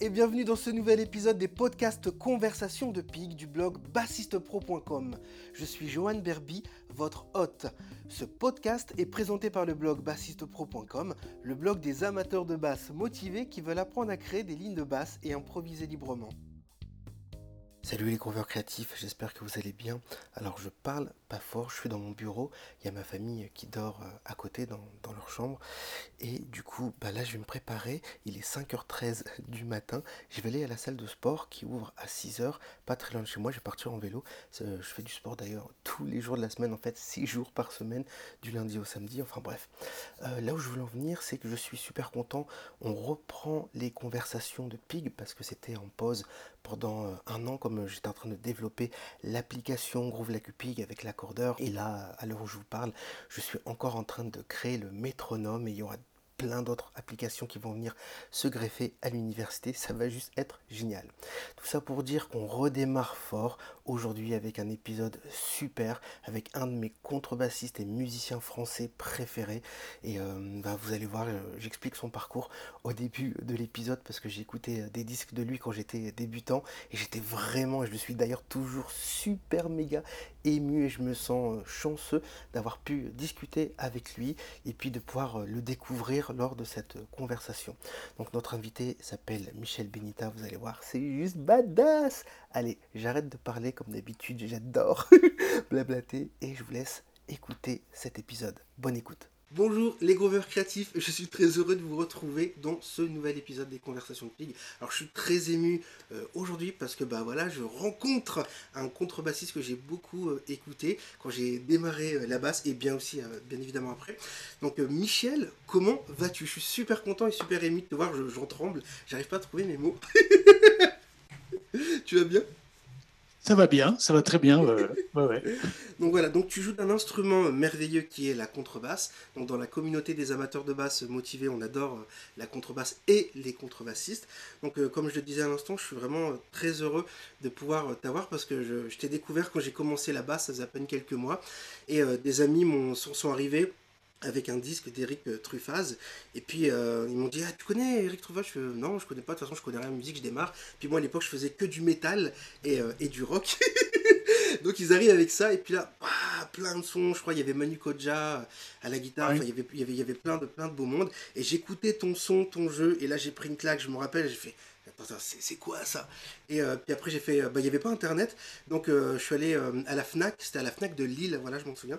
Et bienvenue dans ce nouvel épisode des podcasts Conversation de Pig du blog bassistepro.com. Je suis Johan Berby, votre hôte. Ce podcast est présenté par le blog bassistepro.com, le blog des amateurs de basse motivés qui veulent apprendre à créer des lignes de basse et improviser librement. Salut les conveurs créatifs, j'espère que vous allez bien. Alors je parle pas fort, je suis dans mon bureau, il y a ma famille qui dort euh, à côté dans, leur chambre. Et du coup, bah là je vais me préparer, il est 5h13 du matin, je vais aller à la salle de sport qui ouvre à 6h, pas très loin de chez moi, je vais partir en vélo. Je fais du sport d'ailleurs tous les jours de la semaine, en fait 6 jours par semaine, du lundi au samedi, enfin bref. Euh, là où je voulais en venir, c'est que je suis super content, on reprend les conversations de Pig parce que c'était en pause pendant euh, un an comme j'étais en train de développer l'application Groove la Cupig avec l'accordeur. Et là à l'heure où je vous parle je suis encore en train de créer le métronome et il y plein d'autres applications qui vont venir se greffer à l'université. Ça va juste être génial. Tout ça pour dire qu'on redémarre fort aujourd'hui avec un épisode super, avec un de mes contrebassistes et musiciens français préférés. Et euh, bah, vous allez voir, euh, j'explique son parcours au début de l'épisode parce que j'ai écouté euh, des disques de lui quand j'étais débutant et j'étais vraiment, et je le suis d'ailleurs toujours super méga ému et je me sens chanceux d'avoir pu discuter avec lui et puis de pouvoir le découvrir lors de cette conversation. Donc notre invité s'appelle Michel Benita, vous allez voir, c'est juste badass. Allez, j'arrête de parler comme d'habitude, j'adore blablater et je vous laisse écouter cet épisode. Bonne écoute. Bonjour les grovers créatifs, je suis très heureux de vous retrouver dans ce nouvel épisode des Conversations de Pig. Alors je suis très ému euh, aujourd'hui parce que bah voilà, je rencontre un contrebassiste que j'ai beaucoup euh, écouté quand j'ai démarré euh, la basse et bien aussi bien évidemment après. Donc Michel, comment vas-tu? Je suis super content et super ému de te voir, j'en tremble, j'arrive pas à trouver mes mots. tu vas bien? Ça va bien, ça va très bien. donc voilà, donc tu joues d'un instrument merveilleux qui est la contrebasse. Donc dans la communauté des amateurs de basse motivés, on adore euh, la contrebasse et les contrebassistes. Donc euh, comme je le disais à l'instant, je suis vraiment euh, très heureux de pouvoir t'avoir parce que je, t'ai découvert quand j'ai commencé la basse, ça faisait à peine quelques mois. Et des amis sont, sont arrivés avec un disque d'Eric euh, Truffaz. Et puis euh, ils m'ont dit Ah, tu connais Eric Truffaz? Je fais Non, je connais pas, de toute façon, je connais rien de musique, je démarre. Puis moi à l'époque, je faisais que du métal et, euh, et du rock. Donc ils arrivent avec ça, et puis là, plein de sons. Je crois il y avait Manu Koja à la guitare, il, y avait, il, y avait, il y avait plein de, plein de beaux mondes. Et j'écoutais ton son, ton jeu, et là j'ai pris une claque, je me rappelle, j'ai fait c'est quoi ça? Et euh, puis après, j'ai fait. Euh, bah, il n'y avait pas internet, donc euh, je suis allé à la Fnac, c'était à la Fnac de Lille, voilà, je m'en souviens.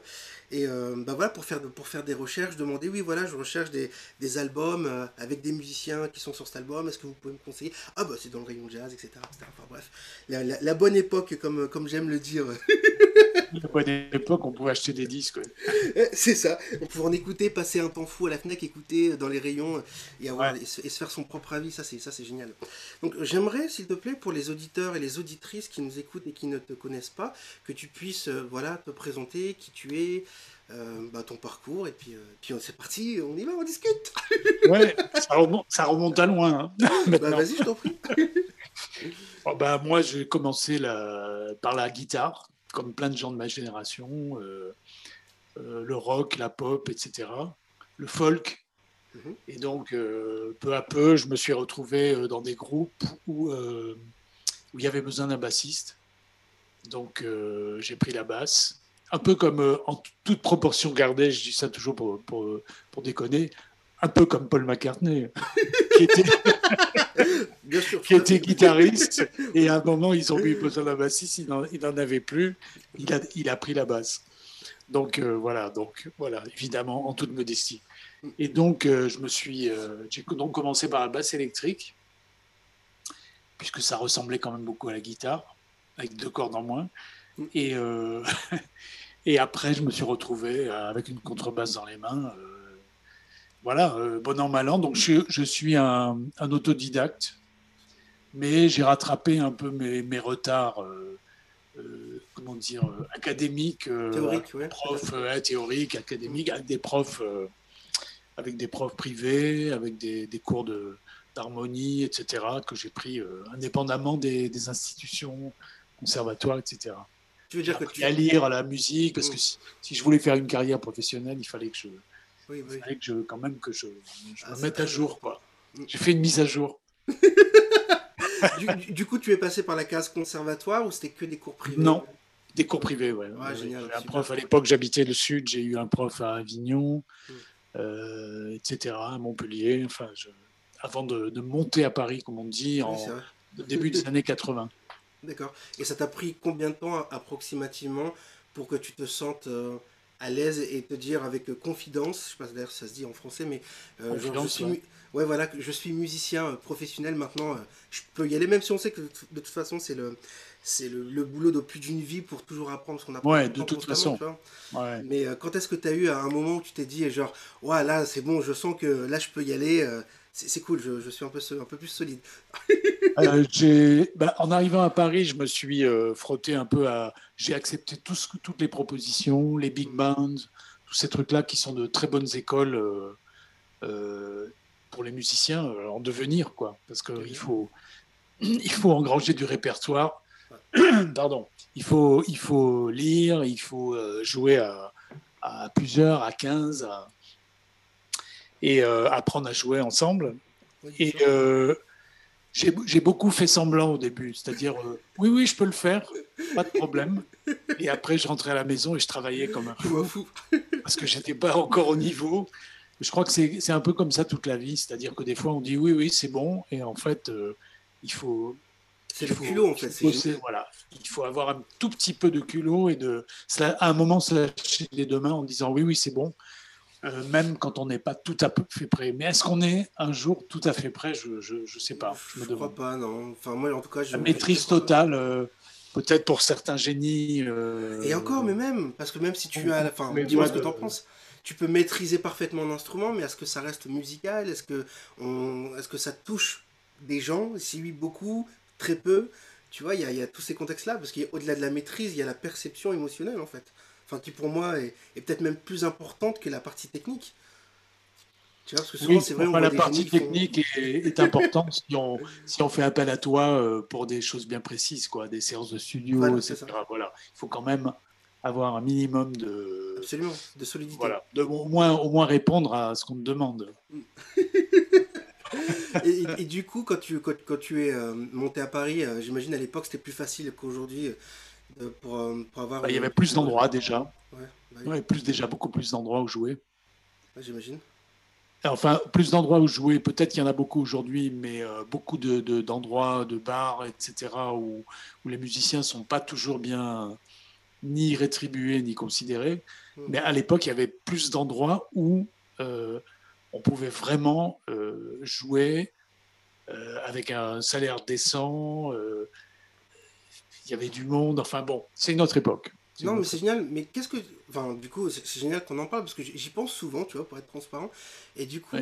Et bah voilà, pour faire, pour faire des recherches, je demandais, oui, voilà, je recherche des, albums avec des musiciens qui sont sur cet album, est-ce que vous pouvez me conseiller? Ah, bah c'est dans le rayon jazz, etc. Enfin bref, la, bonne époque, comme j'aime le dire. la bonne époque, on pouvait acheter des disques. c'est ça, on pouvait en écouter, passer un temps fou à la Fnac, écouter dans les rayons et, avoir, et, se, et se faire son propre avis, ça c'est génial. Donc j'aimerais, s'il te plaît, pour les auditeurs et les auditrices qui nous écoutent et qui ne te connaissent pas, que tu puisses euh, voilà, te présenter qui tu es, euh, bah, ton parcours, et puis, euh, puis c'est parti, on y va, on discute. ouais, ça remonte, ça remonte à loin. Hein, bah, vas-y, je t'en prie. oh, bah, moi, j'ai commencé la... par la guitare, comme plein de gens de ma génération, le rock, la pop, etc. Le folk, Mhm. Et donc, euh, peu à peu, je me suis retrouvé euh, dans des groupes où, euh, où il y avait besoin d'un bassiste. Donc, j'ai pris la basse. Un peu comme, en toute proportion gardée, je dis ça toujours pour, pour, pour déconner, un peu comme Paul McCartney, qui était, qui était guitariste. Et à un moment, ils ont eu besoin d'un bassiste, il n'en avait plus. Il a, il a pris la basse. Donc voilà, donc voilà, évidemment, en toute modestie. Et donc, euh, je me suis, euh, j'ai donc commencé par la basse électrique, puisque ça ressemblait quand même beaucoup à la guitare, avec deux cordes en moins. Et, euh, et après, je me suis retrouvé avec une contrebasse dans les mains. Voilà, bon an, mal an. Donc, je, je suis un, un, autodidacte, mais j'ai rattrapé un peu mes, mes retards. comment dire, académiques, théorique, ouais, académiques, avec des profs avec des profs privés, avec des, des cours d'harmonie, etc., que j'ai pris euh, indépendamment des, des, institutions, conservatoires, etc. Tu veux dire que tu... à lire la musique, parce que mm. si, je voulais faire une carrière professionnelle, il fallait que je, oui, fallait que je quand même que je, je ah, me mette à jour. Quoi. J'ai fait une mise à jour. du, coup, tu es passé par la case conservatoire ou c'était que des cours privés? Non, des cours privés, ouais. un prof à l'époque, j'habitais le sud, j'ai eu un prof à Avignon, hmm. euh, etc., à Montpellier, enfin, avant de, monter à Paris, comme on dit, en début des années 80. D'accord. Et ça t'a pris combien de temps approximativement pour que tu te sentes euh, à l'aise et te dire avec confidence, je sais pas d'ailleurs ça se dit en français, mais euh, je suis, ouais. voilà, je suis musicien professionnel maintenant, je peux y aller même si on sait que de toute façon c'est le c'est le, boulot de plus d'une vie pour toujours apprendre ce qu'on apprend. Ouais, de toute façon. Mais euh, quand est-ce que tu as eu à un moment où tu t'es dit, genre, ouais, là, c'est bon, je sens que là, je peux y aller, euh, c'est cool, je, suis un peu, un peu plus solide. euh, bah, en arrivant à Paris, je me suis euh, frotté un peu à. J'ai accepté toutes les propositions, les big bands, tous ces trucs-là qui sont de très bonnes écoles pour les musiciens en devenir, quoi. Parce qu'il faut, il faut engranger du répertoire pardon, il faut, il faut lire, il faut euh, jouer à, plusieurs, à 15, et euh, apprendre à jouer ensemble. et euh, j'ai beaucoup fait semblant au début, c'est-à-dire oui, oui, je peux le faire, pas de problème. Et après, je rentrais à la maison et je travaillais comme un fou, parce que j'étais pas encore au niveau. Je crois que c'est un peu comme ça toute la vie, c'est-à-dire que des fois on dit oui, oui, c'est bon, et en fait, il faut c'est le culot, en fait. voilà. Il faut avoir un tout petit peu de culot et de, à un moment, se lâcher les deux mains en disant oui, oui, c'est bon. Euh, même quand on n'est pas tout à fait prêt. Mais est-ce qu'on est un jour tout à fait prêt? Je ne sais pas. Je, ne crois pas, non. Enfin, moi, en tout cas, je... La maîtrise totale, euh, peut-être pour certains génies. Euh, et encore, mais même, parce que même si tu as. Enfin, dis-moi ce que tu en penses. Tu peux maîtriser parfaitement un instrument, mais est-ce que ça reste musical? Est-ce que, on... est que ça touche des gens? Si oui, beaucoup très peu. Tu vois, il y a, tous ces contextes-là, parce qu'au-delà de la maîtrise, il y a la perception émotionnelle, en fait. Enfin, qui pour moi est, peut-être même plus importante que la partie technique. Tu vois, parce que souvent, c'est vrai, la partie technique est, importante si, on, si on fait appel à toi euh, pour des choses bien précises, quoi, des séances de studio, etc. Voilà, il faut quand même avoir un minimum de, Absolument, de solidité. Voilà, de, au, moins, au moins répondre à ce qu'on te demande. et, du coup, quand tu, quand, tu es euh, monté à Paris, euh, j'imagine à l'époque c'était plus facile qu'aujourd'hui pour, pour, avoir. Bah, il y avait plus d'endroits déjà. Ouais, bah plus déjà beaucoup plus d'endroits où jouer. j'imagine. Enfin, plus d'endroits où jouer, peut-être qu'il y en a beaucoup aujourd'hui, mais beaucoup de, d'endroits, de, bars, etc., où, où les musiciens ne sont pas toujours bien ni rétribués ni considérés. Hmm. Mais à l'époque, il y avait plus d'endroits où on pouvait vraiment euh, jouer euh, avec un salaire décent. Euh, il y avait du monde. Enfin bon, c'est une autre époque. Non, mais c'est génial. Mais qu'est-ce que. Enfin, du coup, c'est génial qu'on en parle parce que j'y pense souvent, tu vois, pour être transparent. Et du coup,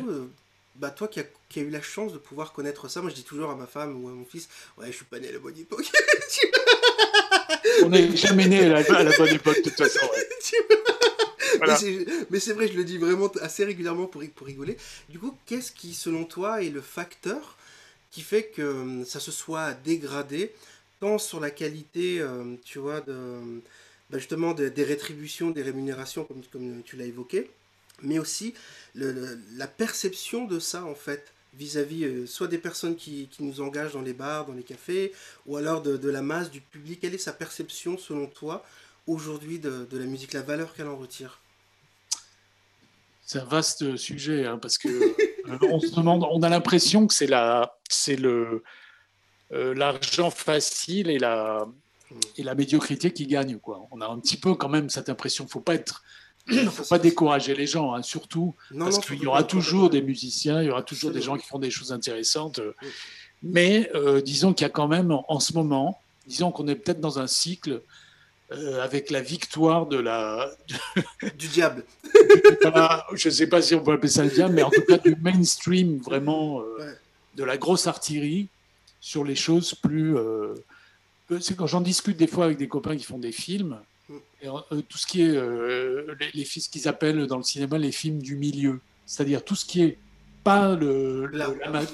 bah, toi qui as qui a eu la chance de pouvoir connaître ça, moi je dis toujours à ma femme ou à mon fils, ouais, je suis pas né à la bonne époque. On n'est jamais né à la, bonne époque, de toute façon. Mais c'est vrai, je le dis vraiment assez régulièrement pour, pour rigoler. Du coup, qu'est-ce qui, selon toi, est le facteur qui fait que hum, ça se soit dégradé, sur la qualité, hum, tu vois, bah, justement des rétributions, des rémunérations, comme, tu l'as évoqué, mais aussi la perception de ça, en fait vis-à-vis euh, soit des personnes qui, nous engagent dans les bars, dans les cafés, ou alors de, la masse du public. Quelle est sa perception, selon toi, aujourd'hui de, de la musique, la valeur qu'elle en retire? C'est un vaste sujet hein, parce que euh, on se demande, on a l'impression que c'est la, c'est le euh, l'argent facile et la et la médiocrité qui gagne quoi. On a un petit peu quand même cette impression. Faut pas être, faut pas décourager les gens, hein, surtout parce qu'il y aura toujours des musiciens, il y aura toujours des gens qui font des choses intéressantes. Mais euh, disons qu'il y a quand même en ce moment, disons qu'on est peut-être dans un cycle euh, avec la victoire de la du diable. je ne sais pas si on peut appeler ça le diable, mais en tout cas du mainstream vraiment euh, de la grosse artillerie sur les choses plus. Euh, c'est quand j'en discute des fois avec des copains qui font des films, mm. et, tout ce qui est les, les, ce qu'ils appellent dans le cinéma les films du milieu, c'est-à-dire tout ce qui est pas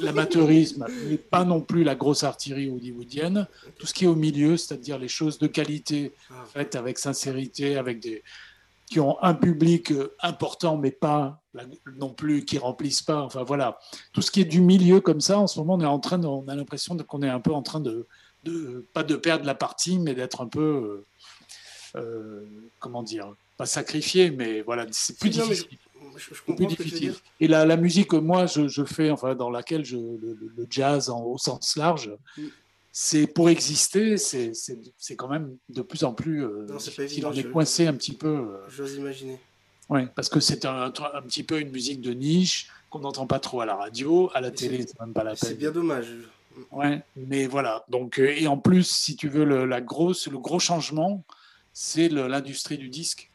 l'amateurisme, mais pas non plus la grosse artillerie hollywoodienne. Tout ce qui est au milieu, c'est-à-dire les choses de qualité, ah. faites avec sincérité, avec des, qui ont un public important, mais pas non plus, qui remplissent pas. Enfin voilà, tout ce qui est du milieu comme ça, en ce moment, on est en train, on a l'impression qu'on est un peu en train de, de, pas de perdre la partie, mais d'être un peu, euh, comment dire, pas sacrifié, mais voilà, c'est plus difficile. je, plus difficile. Et la, la musique, moi, je, je, fais, enfin, dans laquelle je, le, jazz en, au sens large, mm. C'est pour exister, c'est quand même de plus en plus. Euh, non, pas évident. On est coincé un petit peu. Euh, J'ose imaginer. Oui, parce que c'est un, un, petit peu une musique de niche qu'on n'entend pas trop à la radio, à la télé, c'est même pas la peine. C'est bien dommage. Ouais, mais voilà. Donc, euh, et en plus, si tu veux, le, la grosse, le gros changement, c'est l'industrie du disque.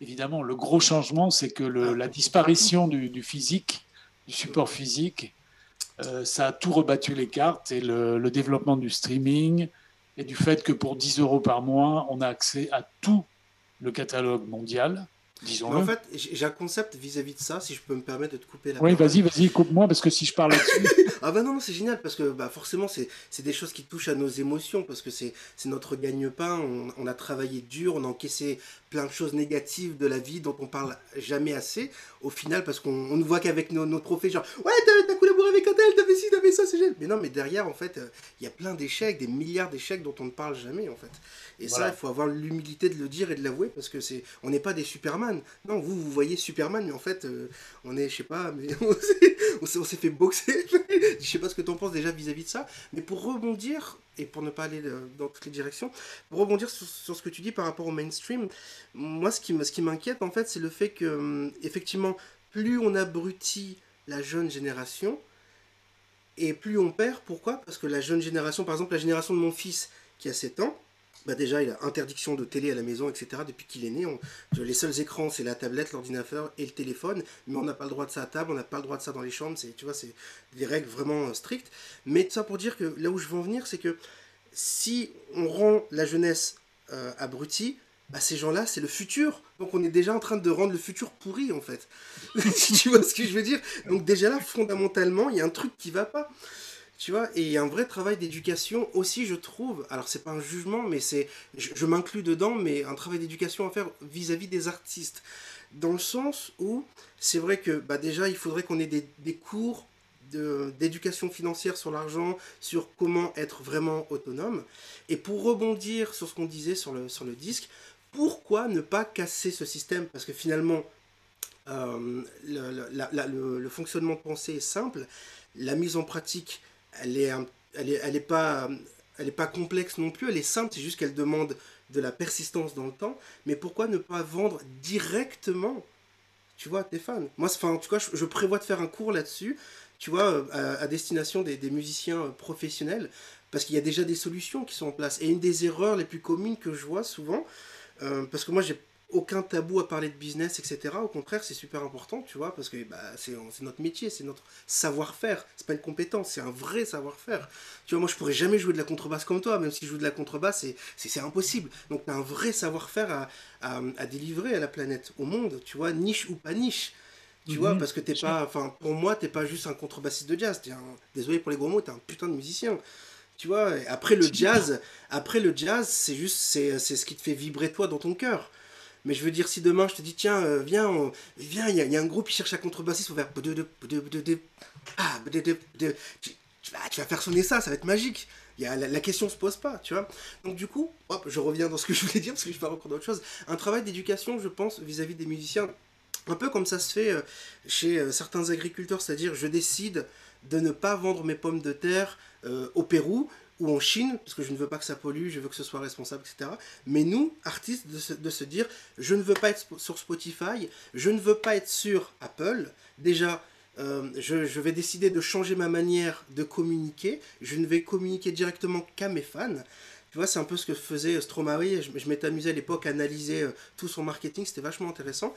Évidemment, le gros changement, c'est que le, la disparition du, physique, du support physique, euh, ça a tout rebattu les cartes et le, le, développement du streaming et du fait que pour 10 euros par mois, on a accès à tout le catalogue mondial en fait, j'ai un concept vis-à-vis de ça, si je peux me permettre de te couper la Oui, vas-y, vas-y, coupe-moi, parce que si je parle là-dessus. ah bah non, c'est génial, parce que bah, forcément, c'est des choses qui touchent à nos émotions, parce que c'est notre gagne-pain, on, on, a travaillé dur, on a encaissé plein de choses négatives de la vie dont on parle jamais assez, au final, parce qu'on ne voit qu'avec nos, nos, trophées, genre, ouais, t'as avec tel, t'avais ci, t'avais ça, c'est génial. Mais non, mais derrière, en fait, il y a plein d'échecs, des milliards d'échecs dont on ne parle jamais, en fait. Et ça, il faut avoir l'humilité de le dire et de l'avouer parce que c'est, on n'est pas des Superman. Non, vous, vous voyez Superman, mais en fait, euh, on est, je sais pas, mais on s'est fait boxer. je sais pas ce que tu en penses déjà vis-à-vis de ça. Mais pour rebondir, et pour ne pas aller euh, dans toutes les directions, pour rebondir sur, ce que tu dis par rapport au mainstream, moi, ce qui, ce qui m'inquiète, en fait, c'est le fait que, hum, effectivement, plus on abrutit la jeune génération, et plus on perd. Pourquoi? Parce que la jeune génération, par exemple, la génération de mon fils qui a 7 ans, bah déjà, il a interdiction de télé à la maison, etc. Depuis qu'il est né, les seuls écrans, c'est la tablette, l'ordinateur et le téléphone. Mais on n'a pas le droit de ça à table, on n'a pas le droit de ça dans les chambres. C'est, tu c'est des règles vraiment euh, strictes. Mais ça pour dire que là où je veux en venir, c'est que si on rend la jeunesse euh, abrutie, bah ces gens-là, c'est le futur. Donc on est déjà en train de rendre le futur pourri, en fait. tu vois ce que je veux dire Donc déjà là, fondamentalement, il y a un truc qui va pas. Tu vois, et il y a un vrai travail d'éducation aussi, je trouve. Alors, c'est pas un jugement, mais c'est. Je, m'inclus dedans, mais un travail d'éducation à faire vis-à-vis des artistes. Dans le sens où, c'est vrai que, bah, déjà, il faudrait qu'on ait des, cours d'éducation financière sur l'argent, sur comment être vraiment autonome. Et pour rebondir sur ce qu'on disait sur le disque, pourquoi ne pas casser ce système? Parce que finalement, euh, le, le, fonctionnement de pensée est simple, la mise en pratique elle est, elle est, elle est pas, elle est pas complexe non plus, elle est simple, c'est juste qu'elle demande de la persistance dans le temps. Mais pourquoi ne pas vendre directement, tu vois, tes fans? Moi, enfin, en tout cas, je, prévois de faire un cours là-dessus, tu vois, à, destination des, des, musiciens professionnels, parce qu'il y a déjà des solutions qui sont en place. Et une des erreurs les plus communes que je vois souvent, euh, parce que moi, j'ai aucun tabou à parler de business, etc. Au contraire, c'est super important, tu vois, parce que bah, c'est notre métier, c'est notre savoir-faire. C'est pas une compétence, c'est un vrai savoir-faire. Tu vois, moi, je pourrais jamais jouer de la contrebasse comme toi, même si je joue de la contrebasse, c'est impossible. Donc, tu as un vrai savoir-faire à, à, à, délivrer à la planète, au monde, tu vois, niche ou pas niche. Tu vois, mhm. parce que t'es pas, enfin, pour moi, t'es pas juste un contrebassiste de jazz. Es un, désolé pour les gros mots, t'es un putain de musicien. Tu vois, après le jazz, après le jazz, c'est juste, c'est ce qui te fait vibrer toi dans ton cœur. Mais je veux dire, si demain je te dis, tiens, euh, viens, viens, il y, a un groupe qui cherche un contrebassiste, on va faire. Ah, tu, vas, faire sonner ça, ça va être magique. Y a, la, la, question se pose pas, tu vois. Donc, du coup, hop, je reviens dans ce que je voulais dire parce que je parle encore d'autre chose. Un travail d'éducation, je pense, vis-à-vis des musiciens, un peu comme ça se fait euh, chez euh, certains agriculteurs, c'est-à-dire je décide de ne pas vendre mes pommes de terre au Pérou, ou en Chine, parce que je ne veux pas que ça pollue, je veux que ce soit responsable, etc. Mais nous, artistes, de se, de se dire, je ne veux pas être sur Spotify, je ne veux pas être sur Apple. Déjà, euh, je, vais décider de changer ma manière de communiquer. Je ne vais communiquer directement qu'à mes fans. Tu vois, c'est un peu ce que faisait Stromae. Je, je m'étais amusé à l'époque à analyser euh, tout son marketing. C'était vachement intéressant.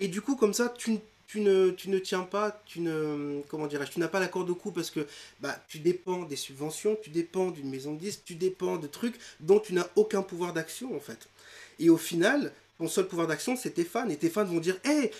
Et du coup, comme ça, tu, tu ne, tu tiens pas, tu ne, comment dirais tu n'as pas l'accord de coup parce que bah, tu dépends des subventions, tu dépends d'une maison de disques, tu dépends de trucs dont tu n'as aucun pouvoir d'action en fait. Et au final, ton seul pouvoir d'action, c'est tes fans. Et tes fans vont dire Hé,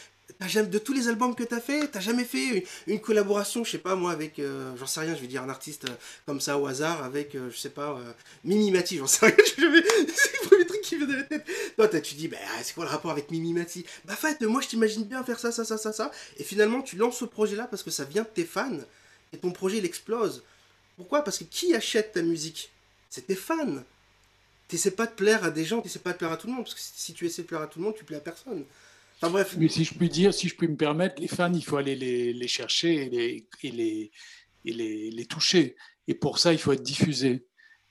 de tous les albums que tu as fait, t'as jamais fait une, collaboration, je sais pas moi, avec, euh, j'en sais rien, je vais dire un artiste euh, comme ça au hasard, avec, euh, je sais pas, Mimi Mati, j'en sais rien, premier truc qui tu dis, bah, c'est quoi le rapport avec Mimi Mati Bah, fait, moi, je t'imagine bien faire ça, ça, ça, ça, ça. Et finalement, tu lances ce projet-là parce que ça vient de tes fans, et ton projet, il explose. Pourquoi? Parce que qui achète ta musique? C'est tes fans. T'essaies pas de plaire à des gens, t'essaies pas de plaire à tout le monde, parce que si tu essaies de plaire à tout le monde, tu plais à personne. Enfin, bref. Mais si je puis dire, si je puis me permettre, les fans, il faut aller les, chercher et, les, et, les, et les, toucher. Et pour ça, il faut être diffusé.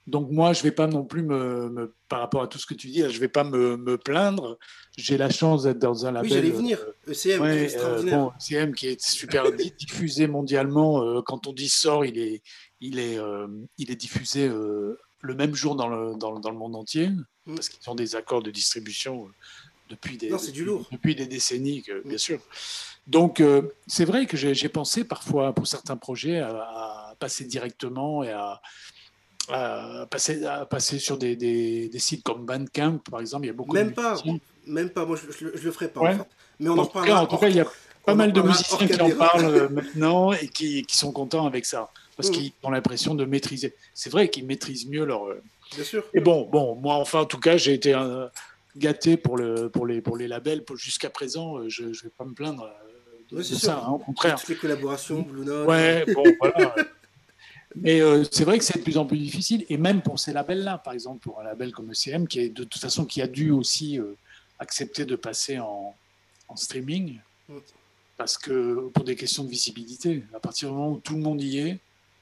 Donc moi, je ne vais pas non plus me, par rapport à tout ce que tu dis, je ne vais pas me, me plaindre. J'ai la chance d'être dans un label. Oui, j'allais venir. ECM, ouais, extraordinaire. bon, ECM qui est super diffusé mondialement. Euh, quand on dit sort, il est, il est, euh, il est diffusé euh, le même jour dans le, dans, dans le monde entier, mm. parce qu'ils ont des accords de distribution depuis des, depuis, des décennies, bien mm. sûr. Donc, euh, c'est vrai que j'ai pensé parfois, pour certains projets, à, passer directement et à, passer, à passer sur des, des, sites comme Bandcamp, par exemple. Il y a beaucoup même de pas, Même pas, moi je ne le ferai pas. Mais on en, parlera. En tout cas, il y a pas mal de musiciens qui en parlent euh, maintenant et qui, qui, sont contents avec ça, parce mm. qu'ils ont l'impression de maîtriser. C'est vrai qu'ils maîtrisent mieux leur. Euh, bien sûr. Et bon, bon, moi, enfin, en tout cas, j'ai été un gâté pour, le, pour, les, pour les labels. Jusqu'à présent, euh, je ne vais pas me plaindre euh, de, ça, hein, au contraire. Toutes les collaborations, Blue Note. Ouais, bon, voilà. Mais euh, c'est vrai que c'est de plus en plus difficile, et même pour ces labels-là, par exemple pour un label comme ECM, qui est de toute façon qui a dû aussi accepter de passer en, en, streaming, mm. parce que pour des questions de visibilité, à partir du moment où tout le monde y est,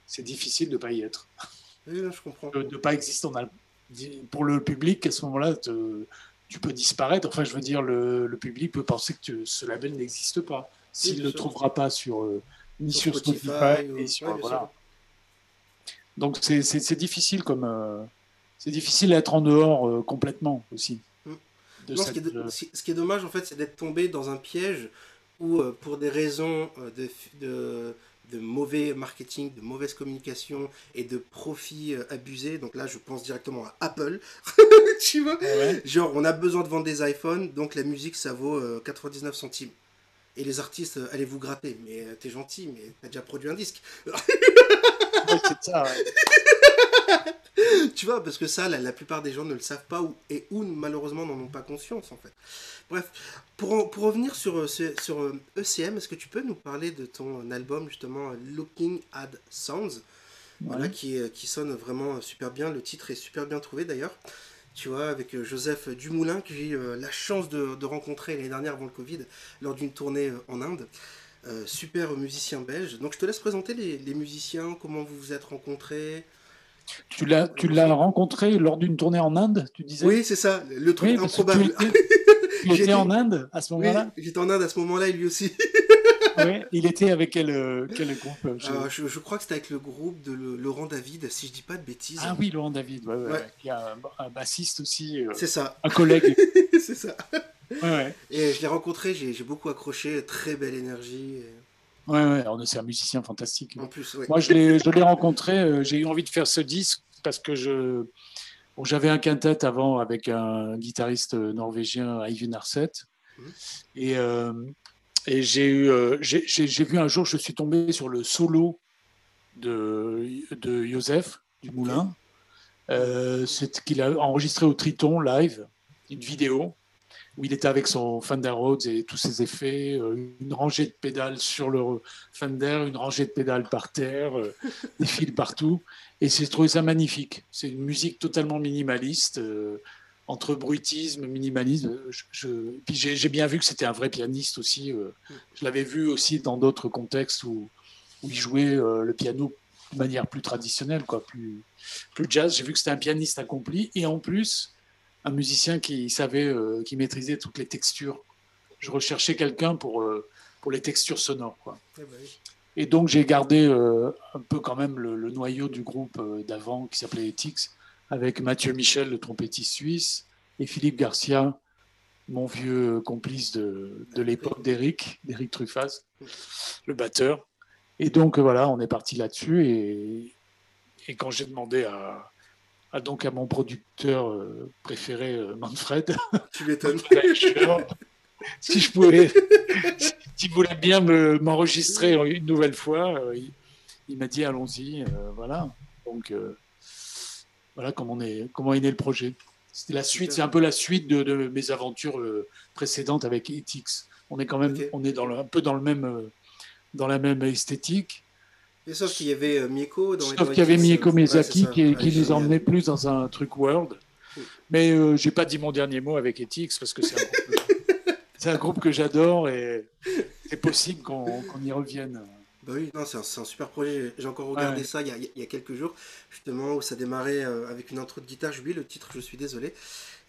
c'est difficile de ne pas y être. Oui, je comprends. De ne pas exister. On a, pour le public, à ce moment-là, tu peux disparaître. Enfin, je veux dire, le, public peut penser que ce label n'existe pas s'il ne le trouvera pas sur, euh, ni sur, Spotify, et sur, voilà. Donc c'est difficile comme euh, c'est difficile d'être en dehors euh, complètement aussi. Mm. ce, qui est ce, qui est dommage en fait, c'est d'être tombé dans un piège où pour des raisons de, de de mauvais marketing, de mauvaise communication et de profits euh, abusés. Donc là, je pense directement à Apple. tu vois? Genre, on a besoin de vendre des iPhones, donc la musique, ça vaut 99 euh, centimes. Et les artistes, euh, allez vous gratter. Mais t'es gentil, mais t'as déjà produit un disque. c'est ça, tu vois, parce que ça, la, plupart des gens ne le savent pas ou, et ou malheureusement n'en ont pas conscience en fait. Bref, pour, pour revenir sur, euh, sur ECM, euh, e est-ce que tu peux nous parler de ton album justement Looking at Sounds? Voilà, qui, qui sonne vraiment super bien. Le titre est super bien trouvé d'ailleurs. Tu vois, avec euh, Joseph Dumoulin, que j'ai eu la chance de, de rencontrer l'année dernière avant le Covid, lors d'une tournée en Inde. super musicien belge. Donc je te laisse présenter les, les musiciens, comment vous vous êtes rencontrés. Tu l'as, tu l'as rencontré lors d'une tournée en Inde, tu disais? Oui, c'est ça, le truc improbable. Tu étais, en Inde à ce moment-là? oui, J'étais en Inde à ce moment-là, et lui aussi. Il était avec quel, euh, quel groupe euh, je... je, crois que c'était avec le groupe de Laurent David, si je dis pas de bêtises. Ah oui, Laurent David, ouais, ouais, qui a un, bassiste aussi. Euh, c'est ça. Un collègue. c'est ça. Et je l'ai rencontré, j'ai, beaucoup accroché, très belle énergie. Ouais, ouais, c'est un musicien fantastique. En plus, Moi, je l'ai, rencontré, euh, j'ai eu envie de faire ce disque parce que je, bon, j'avais un quintet avant avec un guitariste norvégien, Eivind Arset. Mhm. Et, euh, et j'ai, eu, euh, j'ai, vu un jour, je suis tombé sur le solo de, de Joseph du Moulin. c'est qu'il a enregistré au Triton live, une vidéo où il était avec son Fender Rhodes et tous ses effets, euh, une rangée de pédales sur le Fender, une rangée de pédales par terre, euh, des fils partout. Et j'ai trouvé ça magnifique. C'est une musique totalement minimaliste, euh, entre bruitisme, minimalisme. Je, Puis j'ai bien vu que c'était un vrai pianiste aussi. je l'avais vu aussi dans d'autres contextes où, où il jouait le piano de manière plus traditionnelle, quoi, plus, plus jazz. J'ai vu que c'était un pianiste accompli. Et en plus, un musicien qui savait, euh, qui maîtrisait toutes les textures. Je recherchais quelqu'un pour, euh, pour les textures sonores. Quoi. Eh ben Et donc j'ai gardé euh, un peu quand même le, noyau du groupe d'avant qui s'appelait Ethics, avec Mathieu Michel, le trompettiste suisse, et Philippe Garcia, mon vieux complice de, de l'époque d'Eric, d'Eric Truffaz, le batteur. Et donc voilà, on est parti là-dessus. Et, et quand j'ai demandé à, donc à mon producteur euh, préféré, euh, Manfred. Tu m'étonnes. si je pouvais, s'il voulait bien m'enregistrer une nouvelle fois, euh, il, m'a dit allons-y, euh, voilà. Donc voilà comment, est, comment est né le projet. C'est la suite, c'est un peu la suite de, mes aventures précédentes avec Etix. On est quand même, on est dans un peu dans le même, dans la même esthétique. Et sauf qu'il y avait Mieko dans Sauf qu'il y avait Mieko Miyazaki qui, qui nous emmenait plus dans un truc world. Mais euh, j'ai pas dit mon dernier mot avec Etix parce que c'est un, groupe que j'adore et c'est possible qu'on y revienne. Bah oui, c'est un, super projet. J'ai encore regardé ça il y, a, quelques jours, justement, où ça démarrait euh, avec une intro de guitare. J'oublie le titre, je suis désolé.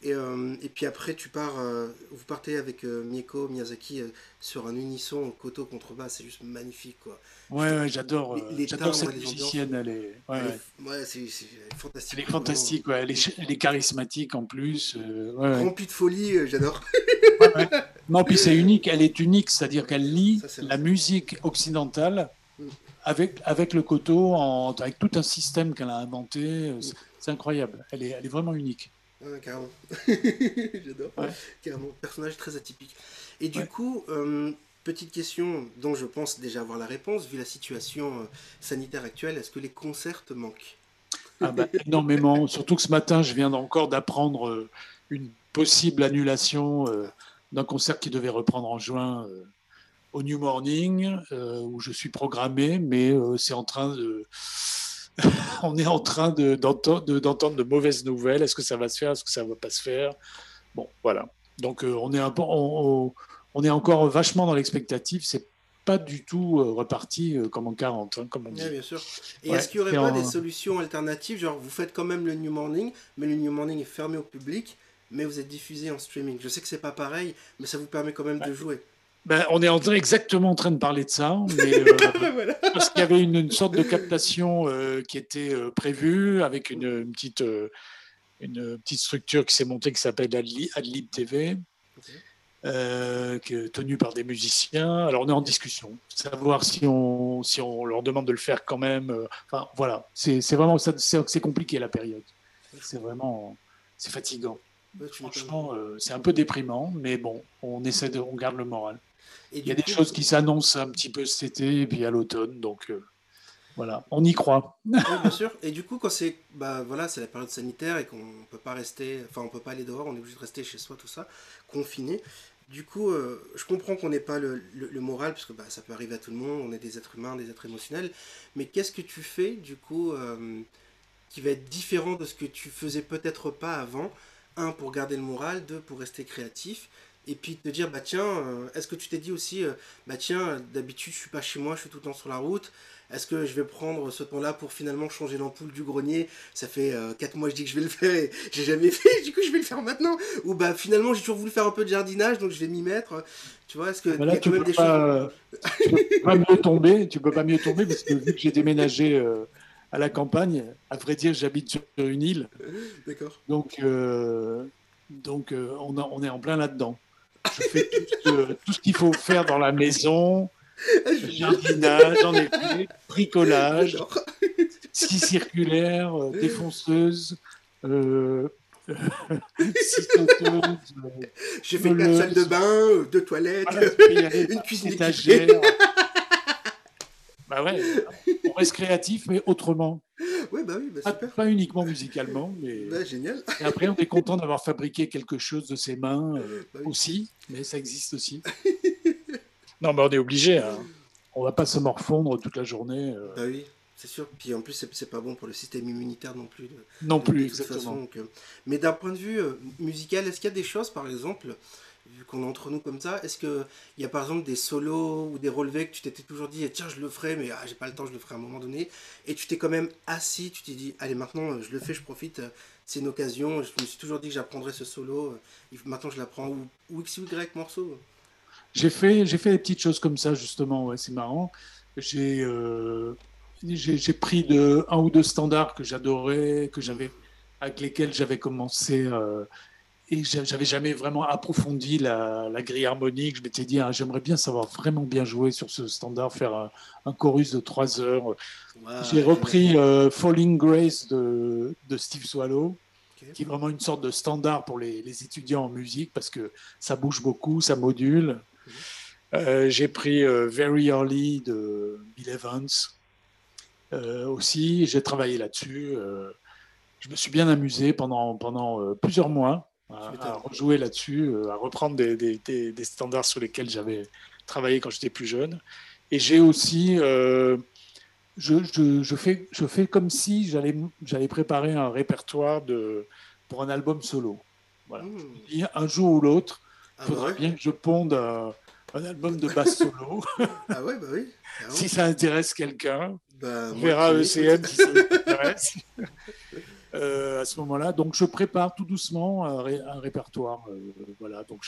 Et, euh, et, puis après, tu pars, euh, vous partez avec euh, Mieko Miyazaki sur un unisson koto contrebasse, c'est juste magnifique quoi. Ouais, j'adore. J'adore cette musicienne, elle est, ouais, ouais. c'est fantastique. Elle est fantastique, ouais. Elle, est, charismatique en plus. Remplie de folie, j'adore. non, puis c'est unique, elle est unique, c'est-à-dire qu'elle lit la musique occidentale. Avec, avec le en, avec tout un système qu'elle a inventé, c'est incroyable. Elle est, elle est vraiment unique carrément. J'adore. Carrément. Personnage très atypique. Et du coup, euh, petite question dont je pense déjà avoir la réponse, vu la situation euh, sanitaire actuelle, est-ce que les concerts te manquent? Ah bah, Énormément. Surtout que ce matin, je viens encore d'apprendre euh, une possible annulation d'un concert qui devait reprendre en juin au New Morning, où je suis programmé, mais c'est en train de on est en train d'entendre de, mauvaises nouvelles. Est-ce que ça va se faire? Est-ce que ça ne va pas se faire? Bon, voilà. Donc, euh, on, est un on, est encore vachement dans l'expectative. C'est pas du tout euh, reparti euh, comme en 40, hein, comme on dit. bien sûr. Et est-ce qu'il n'y aurait pas des solutions alternatives? Genre, vous faites quand même le New Morning, mais le New Morning est fermé au public, mais vous êtes diffusé en streaming. Je sais que c'est pas pareil, mais ça vous permet quand même de jouer. Ben, on est en exactement en train de parler de ça, mais, euh, parce qu'il y avait une, sorte de captation euh, qui était euh, prévue avec une, petite, une petite structure qui s'est montée qui s'appelle Adlib TV, tenue par des musiciens. Alors on est en discussion, savoir si on, si on leur demande de le faire quand même. Enfin voilà, c'est vraiment c'est compliqué la période. C'est vraiment c'est fatigant. Franchement, c'est un peu déprimant, mais bon, on essaie de, on garde le moral. Il y a des choses qui s'annoncent un petit peu cet été et puis à l'automne, donc euh, voilà, on y croit. Oui, bien sûr. Et du coup, quand c'est bah, voilà, c'est la période sanitaire et qu'on peut pas rester, enfin on peut pas aller dehors, on est obligé de rester chez soi, tout ça, confiné. Du coup, euh, je comprends qu'on n'ait pas le, le, moral, parce que bah, ça peut arriver à tout le monde, on est des êtres humains, des êtres émotionnels. Mais qu'est-ce que tu fais, du coup, euh, qui va être différent de ce que tu faisais peut-être pas avant Un, pour garder le moral, deux, pour rester créatif, et puis te dire bah tiens euh, est-ce que tu t'es dit aussi euh, bah tiens d'habitude je suis pas chez moi je suis tout le temps sur la route est-ce que je vais prendre ce temps-là pour finalement changer l'ampoule du grenier? Ça fait 4 euh, mois que je dis que je vais le faire et j'ai jamais fait du coup je vais le faire maintenant. Ou bah finalement j'ai toujours voulu faire un peu de jardinage donc je vais m'y mettre. Tu vois est-ce que bah tu peux des pas, tu peux pas mieux tomber tu peux pas mieux tomber parce que vu que j'ai déménagé à la campagne. À vrai dire j'habite sur une île. D'accord. Donc donc on, on est en plein là-dedans. Je fais tout, ce qu'il faut faire dans la maison. Jardinage, en effet, bricolage, scie circulaire, euh, défonceuse, euh. J'ai fait quatre salles de bain, deux toilettes, une cuisine étagère. Bah ouais, on reste créatif, mais autrement. Ouais, bah oui, bah pas, uniquement musicalement, mais. Bah, génial. Et après, on est content d'avoir fabriqué quelque chose de ses mains euh, bah aussi, mais ça existe aussi. non, mais on est obligé. Hein. On va pas se morfondre toute la journée. Euh. Bah oui. C'est sûr. Puis en plus, c'est pas bon pour le système immunitaire non plus. non plus, exactement. Mais d'un point de vue euh, musical, est-ce qu'il y a des choses, par exemple, vu qu'on est entre nous comme ça, est-ce qu'il y a par exemple des solos ou des relevés que tu t'étais toujours dit, tiens, je le ferai, mais ah, j'ai pas le temps, je le ferai à un moment donné, et tu t'es quand même assis, tu t'es dit, allez, maintenant, je le fais, je profite, c'est une occasion, je me suis toujours dit que j'apprendrais ce solo, maintenant je l'apprends, ou, X ou Y morceau J'ai fait, fait des petites choses comme ça, justement, ouais, c'est marrant. J'ai, euh, j'ai, pris de, un ou deux standards que j'adorais, que j'avais, avec lesquels j'avais commencé. Euh, et j'avais jamais vraiment approfondi la, grille harmonique. Je m'étais dit, ah, j'aimerais bien savoir vraiment bien jouer sur ce standard, faire un, chorus de trois heures. J'ai repris euh, Falling Grace de, de, Steve Swallow. qui est vraiment une sorte de standard pour les, les, étudiants en musique parce que ça bouge beaucoup, ça module. Mhm. Euh, j'ai pris euh, Very Early de Bill Evans aussi. J'ai travaillé là-dessus. je me suis bien amusé pendant, pendant plusieurs mois à, rejouer là-dessus, à reprendre des, des, des, standards sur lesquels j'avais travaillé quand j'étais plus jeune. Et j'ai aussi je, je, je, fais, je fais comme si j'allais préparer un répertoire de, pour un album solo. Voilà. Mmh. Un jour ou l'autre, il ah faudrait bah bien que je ponde un, album de basse solo. ah ouais, bah oui. Ah si ça intéresse quelqu'un, bah, on verra ECM si ça intéresse. Euh, à ce moment-là. Donc, je prépare tout doucement un, répertoire. Euh, voilà, donc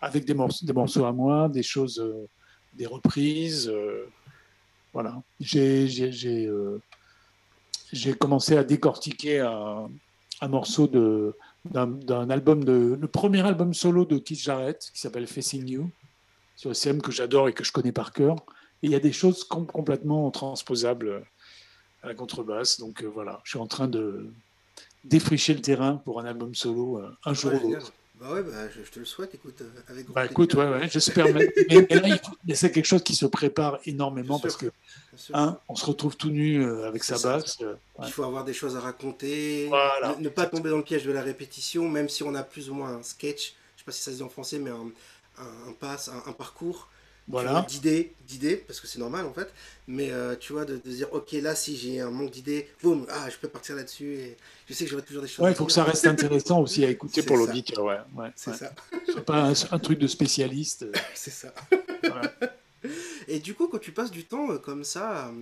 avec des morceaux, à moi, des choses, euh, des reprises. Voilà. J'ai commencé à décortiquer un, morceau d'un album le premier album solo de Keith Jarrett qui s'appelle Facing You sur CM que j'adore et que je connais par cœur. Et il y a des choses complètement transposables à la contrebasse. Donc voilà, je suis en train de défricher le terrain pour un album solo euh, un jour ou l'autre. Bah ouais, bah, je, te le souhaite, écoute, euh, avec Bah écoute, ouais, ouais, j'espère. mais, mais, c'est quelque chose qui se prépare énormément parce que, on se retrouve tout nu euh, avec sa basse. Euh, Il faut avoir des choses à raconter, ne, pas tomber dans le piège de la répétition, même si on a plus ou moins un sketch, je sais pas si ça se dit en français, mais un, un, pass, un parcours voilà. d'idées, d'idées, parce que c'est normal en fait, mais euh, tu vois, de, dire, ok, là, si j'ai un manque d'idées, boum, ah, je peux partir là-dessus, et je sais que j'aurai toujours des choses. Ouais, il faut que ça reste intéressant aussi à écouter pour l'auditeur, ouais. ouais. C'est ça. C'est pas un, truc de spécialiste. c'est ça. Et du coup, quand tu passes du temps euh, comme ça,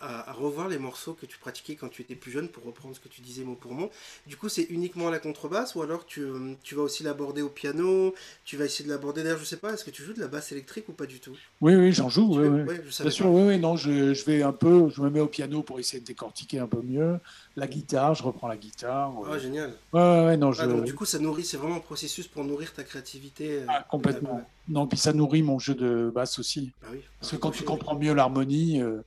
à, revoir les morceaux que tu pratiquais quand tu étais plus jeune, pour reprendre ce que tu disais mot pour mot. Du coup, c'est uniquement la contrebasse ou alors tu, tu vas aussi l'aborder au piano, tu vas essayer de l'aborder. D'ailleurs, je sais pas, est-ce que tu joues de la basse électrique ou pas du tout? Oui, oui, j'en joue. Oui, oui. Bien sûr, oui, oui, non, je, je, vais un peu, je me mets au piano pour essayer de décortiquer un peu mieux. La guitare, je reprends la guitare. Ah, génial. Ouais, ouais, non, ah, donc, du coup, ça nourrit, c'est vraiment un processus pour nourrir ta créativité. Euh, ah, complètement. Non, puis ça nourrit mon jeu de basse aussi. Bah oui. Parce que quand tu comprends mieux l'harmonie, euh,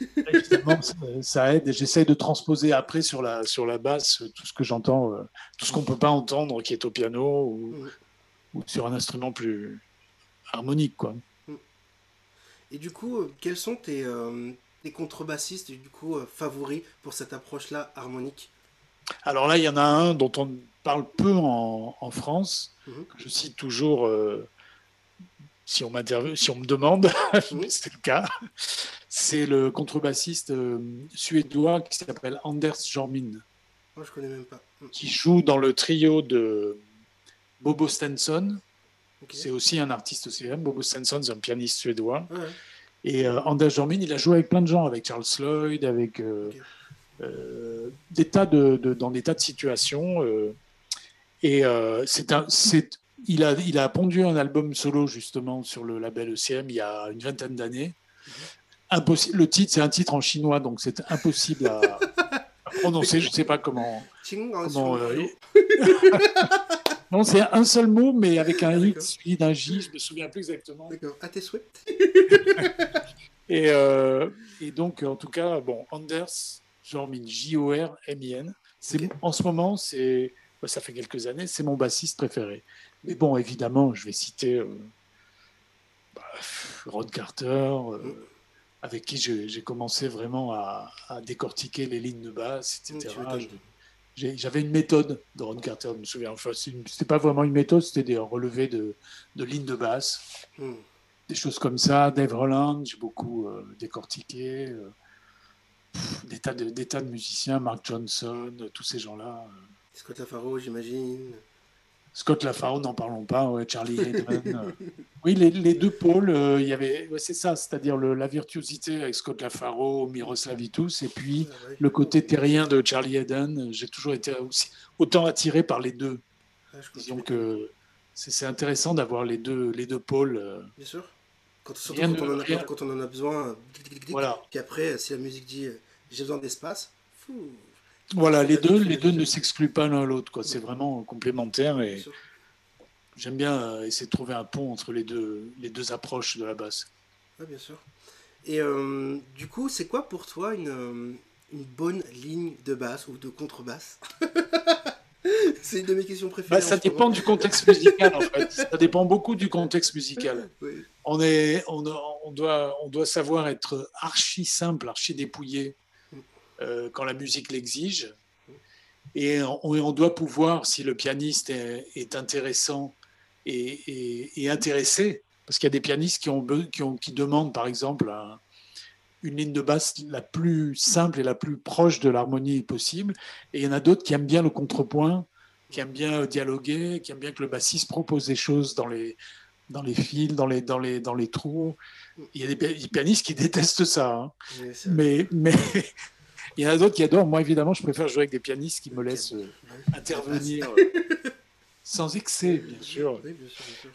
bah évidemment, ça, aide. Et j'essaye de transposer après sur la, sur la basse tout ce que j'entends, euh, tout ce qu'on ne peut pas entendre qui est au piano ou, ou, sur un instrument plus harmonique. Quoi. Mm. Et du coup, quels sont tes, des contrebassistes du coup euh, favoris pour cette approche-là harmonique Alors là, il y en a un dont on parle peu en, France. Mhm. Je cite toujours, euh, si, on si on me demande, c'est le cas. C'est le contrebassiste euh, suédois qui s'appelle Anders Jormin. Moi, je connais même pas. Mhm. Qui joue dans le trio de Bobo Stenson. C'est aussi un artiste OCM. Bobo Stenson, c'est un pianiste suédois. Et euh, Anders Jormin, il a joué avec plein de gens, avec Charles Lloyd, avec euh, euh, des tas de, dans des tas de situations. et c'est un, il, a, il a pondu un album solo justement sur le label ECM il y a une vingtaine d'années. Impossible. Le titre, c'est un titre en chinois, donc c'est impossible à, prononcer. Je ne sais pas comment. comment Non, c'est un seul mot, mais avec un X suivi d'un J, je me souviens plus exactement. D'accord, à tes souhaits. et, euh, et, donc, en tout cas, bon, Anders Jormin, J-O-R-M-I-N, en ce moment, c'est, bah, ça fait quelques années, c'est mon bassiste préféré. Mais bon, évidemment, je vais citer euh, bah, Ron Carter, euh, mm. avec qui j'ai commencé vraiment à, à, décortiquer les lignes de basse, etc j'avais une méthode de Ron Carter, je me souviens. Enfin, c'était pas vraiment une méthode, c'était des relevés de, de lignes de basse, hmm. des choses comme ça. Dave Roland, j'ai beaucoup euh, décortiqué. Euh, des, tas de, des tas de musiciens, Mark Johnson, tous ces gens-là. Euh. Scott Lafaro, j'imagine. Scott Lafaro, n'en parlons pas, Charlie. Euh. oui, les, deux pôles, euh, il y avait, c'est ça, c'est-à-dire la virtuosité avec Scott Lafaro, Miroslav Vitus, et puis ah le côté terrien de Charlie Hayden. J'ai toujours été aussi, autant attiré par les deux. Ah, Donc, c'est intéressant d'avoir les deux, les deux pôles. Euh. Bien sûr. Quand, surtout quand, on en a, quand, on en a, besoin. Voilà. Qu'après, si la musique dit j'ai besoin d'espace, voilà, les deux, les deux ne s'excluent pas l'un l'autre. Quoi. C'est vraiment complémentaire et j'aime bien euh, essayer de trouver un pont entre les deux, les deux approches de la basse. Oui, bien sûr. Et euh, du coup, c'est quoi pour toi une, euh, une bonne ligne de basse ou de contrebasse? C'est une de mes questions préférées. Bah, ça dépend du contexte musical, en fait. Ça dépend beaucoup du contexte musical. On, est, on, on, doit, on doit savoir être archi simple, archi dépouillé euh, quand la musique l'exige. Et on, on, doit pouvoir, si le pianiste est, est intéressant et, et, et, intéressé, parce qu'il y a des pianistes qui, ont, qui, ont, qui demandent, par exemple, un, une ligne de basse la plus simple et la plus proche de l'harmonie possible. Et il y en a d'autres qui aiment bien le contrepoint, qui aiment bien dialoguer, qui aiment bien que le bassiste propose des choses dans les, dans les fils, dans les, dans les, dans les trous. Il y a des pianistes qui détestent ça. Hein. mais, mais il y en a d'autres qui adorent. Moi, évidemment, je préfère jouer avec des pianistes qui me laissent euh, intervenir. Euh, sans excès, bien sûr.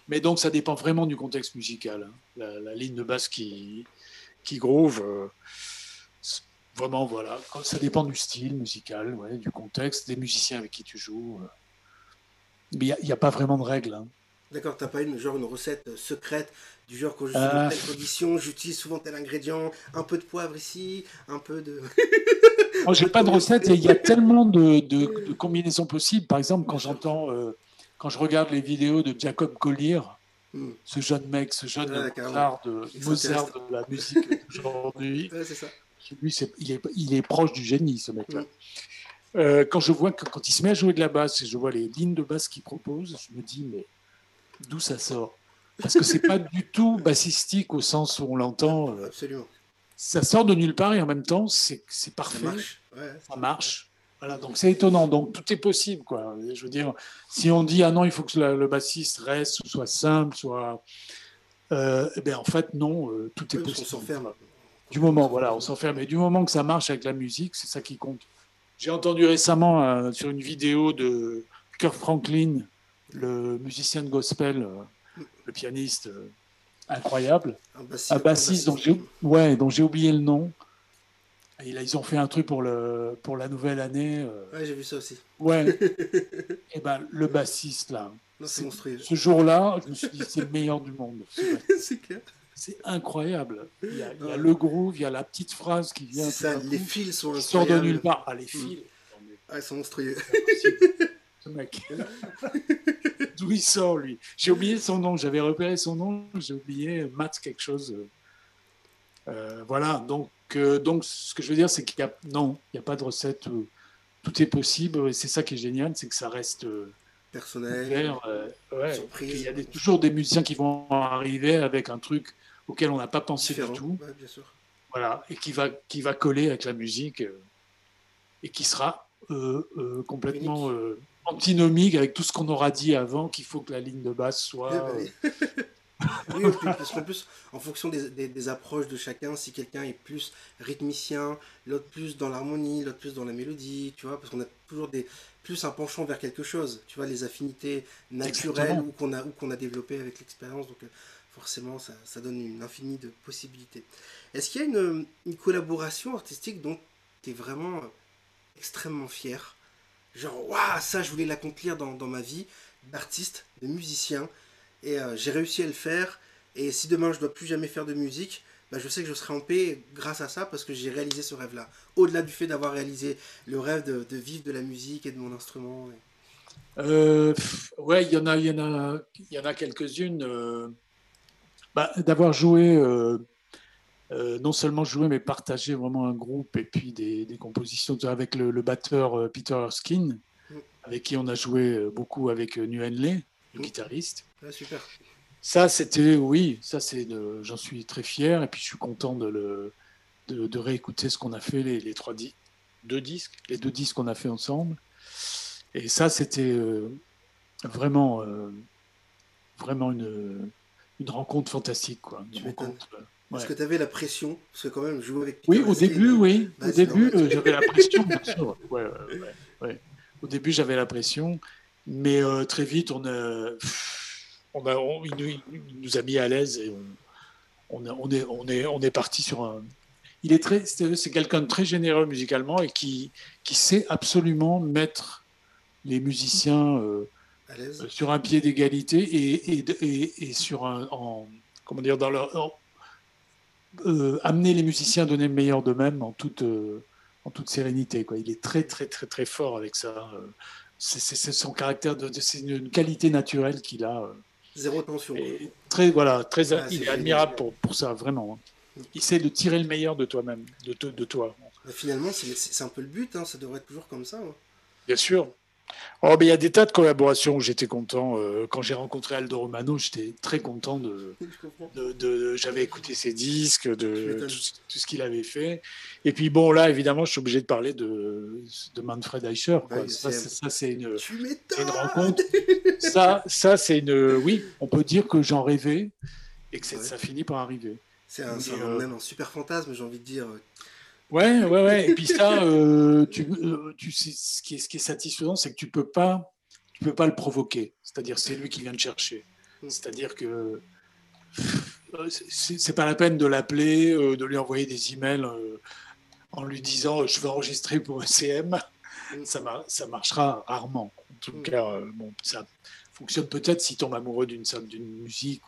Mais donc, ça dépend vraiment du contexte musical. Hein. La, la, ligne de basse qui, qui groove. Euh, vraiment, voilà. Ça dépend du style musical, ouais, du contexte, des musiciens avec qui tu joues. Mais il n'y a, pas vraiment de règles. Hein. D'accord, tu n'as pas une, genre une recette secrète du genre quand je suis dans telle condition, j'utilise souvent tel ingrédient, un peu de poivre ici, un peu de. Moi, j'ai pas de recette et il y a tellement de, de, combinaisons possibles. Par exemple, quand j'entends, quand je regarde les vidéos de Jacob Collier, Hmm. ce jeune mec, ce jeune Mozart, de, Mozart de la musique d'aujourd'hui. Lui, il, est, il, est, proche du génie, ce mec-là. Hmm. Euh, quand je vois que quand il se met à jouer de la basse et je vois les lignes de basse qu'il propose, je me dis mais d'où ça sort? Parce que c'est pas du tout bassistique au sens où on l'entend. Euh, Absolument. Ça sort de nulle part et en même temps c'est parfait. Ça marche. Ça marche. Voilà, donc c'est étonnant. Donc tout est possible, quoi. Je veux dire, si on dit ah non, il faut que le, bassiste reste, soit simple, soit, euh, eh bien en fait non, euh, tout est possible. On s'enferme. Du moment, voilà, on s'enferme. Et du moment que ça marche avec la musique, c'est ça qui compte. J'ai entendu récemment euh, sur une vidéo de Kirk Franklin, le musicien de gospel, le pianiste incroyable, un bassiste, dont j'ai ouais, j'ai oublié le nom. Et là, ils ont fait un truc pour, le, pour la nouvelle année. Euh. Ouais, j'ai vu ça aussi. Ouais. et eh ben, le bassiste, là. c'est monstrueux. Ce jour-là, je me suis dit, c'est le meilleur du monde. c'est clair. C'est incroyable. Il y, a, il y, a, le groove, il y a la petite phrase qui vient. Ça, les fils sont incroyables. sort de nulle part. Ah, les fils. Ah, ils sont monstrueux. Ce mec. D'où il sort, lui J'ai oublié son nom. J'avais repéré son nom. J'ai oublié Matt quelque chose. Euh, voilà. Donc, donc, ce que je veux dire, c'est qu'il y a non, il n'y a pas de recette. Où tout est possible. Et c'est ça qui est génial, c'est que ça reste euh, personnel. Euh, il y a toujours des musiciens qui vont arriver avec un truc auquel on n'a pas pensé du tout. Voilà, et qui va, qui va coller avec la musique euh, et qui sera complètement antinomique avec tout ce qu'on aura dit avant, qu'il faut que la ligne de base soit. Eh ben oui, parce qu'en plus, en fonction des, approches de chacun, si quelqu'un est plus rythmicien, l'autre plus dans l'harmonie, l'autre plus dans la mélodie, tu vois, parce qu'on a toujours des, plus un penchant vers quelque chose, tu vois, les affinités naturelles ou qu'on a, ou qu'on a développées avec l'expérience, donc euh, forcément, ça, ça, donne une infinie de possibilités. Est-ce qu'il y a une, une collaboration artistique dont tu es vraiment euh, extrêmement fier? Genre, waouh, ça, je voulais l'accomplir dans, dans ma vie d'artiste, de musicien, et euh, j'ai réussi à le faire. Et si demain je dois plus jamais faire de musique, bah, je sais que je serai en paix grâce à ça parce que j'ai réalisé ce rêve-là. Au-delà du fait d'avoir réalisé le rêve de, vivre de la musique et de mon instrument. Euh, ouais, il y en a, il y en a, il y en a quelques-unes. Euh, bah, d'avoir joué, non seulement joué, mais partagé vraiment un groupe et puis des, compositions avec le, batteur Peter Erskine, mm. avec qui on a joué beaucoup avec New Henley, le mm. guitariste super. Ça, c'était, oui, ça, c'est, j'en suis très fier et puis je suis content de, le, de, réécouter ce qu'on a fait, les, les trois deux disques, les deux disques qu'on a fait ensemble. Et ça, c'était euh, vraiment, euh, vraiment une, une rencontre fantastique, quoi. Une rencontre, euh, Est-ce que tu avais la pression? Parce que quand même, jouer avec Oui, au début, oui. au début, j'avais la pression, bien sûr. Ouais, ouais, Au début, j'avais la pression. Mais très vite, on a on a, il, nous, a mis à l'aise et on, on, est, on, est, on est parti sur un. Il est très, c'est quelqu'un de très généreux musicalement et qui, qui sait absolument mettre les musiciens euh, sur un pied d'égalité et, et, et, sur un, en, comment dire, dans leur, euh, amener les musiciens à donner le meilleur d'eux-mêmes en toute, euh, en toute sérénité. Quoi. Il est très, très, très, très fort avec ça c'est son caractère, de, c'est une qualité naturelle qu'il a. Zéro tension. très, voilà, très, il est admirable pour, pour ça, vraiment. Hein. Il sait de tirer le meilleur de toi-même, de, de toi. Finalement, c'est un peu le but, hein, ça devrait être toujours comme ça. Hein. Bien sûr. Oh, il y a des tas de collaborations où j'étais content. Euh, quand j'ai rencontré Aldo Romano, j'étais très content de. de, J'avais écouté ses disques, de tout, ce qu'il avait fait. Et puis bon, là, évidemment, je suis obligé de parler de, Manfred Eicher. ça, c'est une, une, rencontre. ça, ça c'est une. Oui, on peut dire que j'en rêvais et que ça finit par arriver. C'est un, euh, même un super fantasme, j'ai envie de dire. Ouais, ouais, ouais. Et puis ça, euh, tu, euh, tu sais, ce qui est, ce qui est satisfaisant, c'est que tu peux pas, tu peux pas le provoquer. C'est-à-dire, c'est lui qui vient te chercher. Mm. C'est-à-dire que euh, c'est pas la peine de l'appeler, de lui envoyer des emails en lui disant je veux enregistrer pour ECM. Mm. Ça, ça marchera rarement. En tout mm. cas, bon, ça fonctionne peut-être s'il tombe amoureux d'une d'une musique.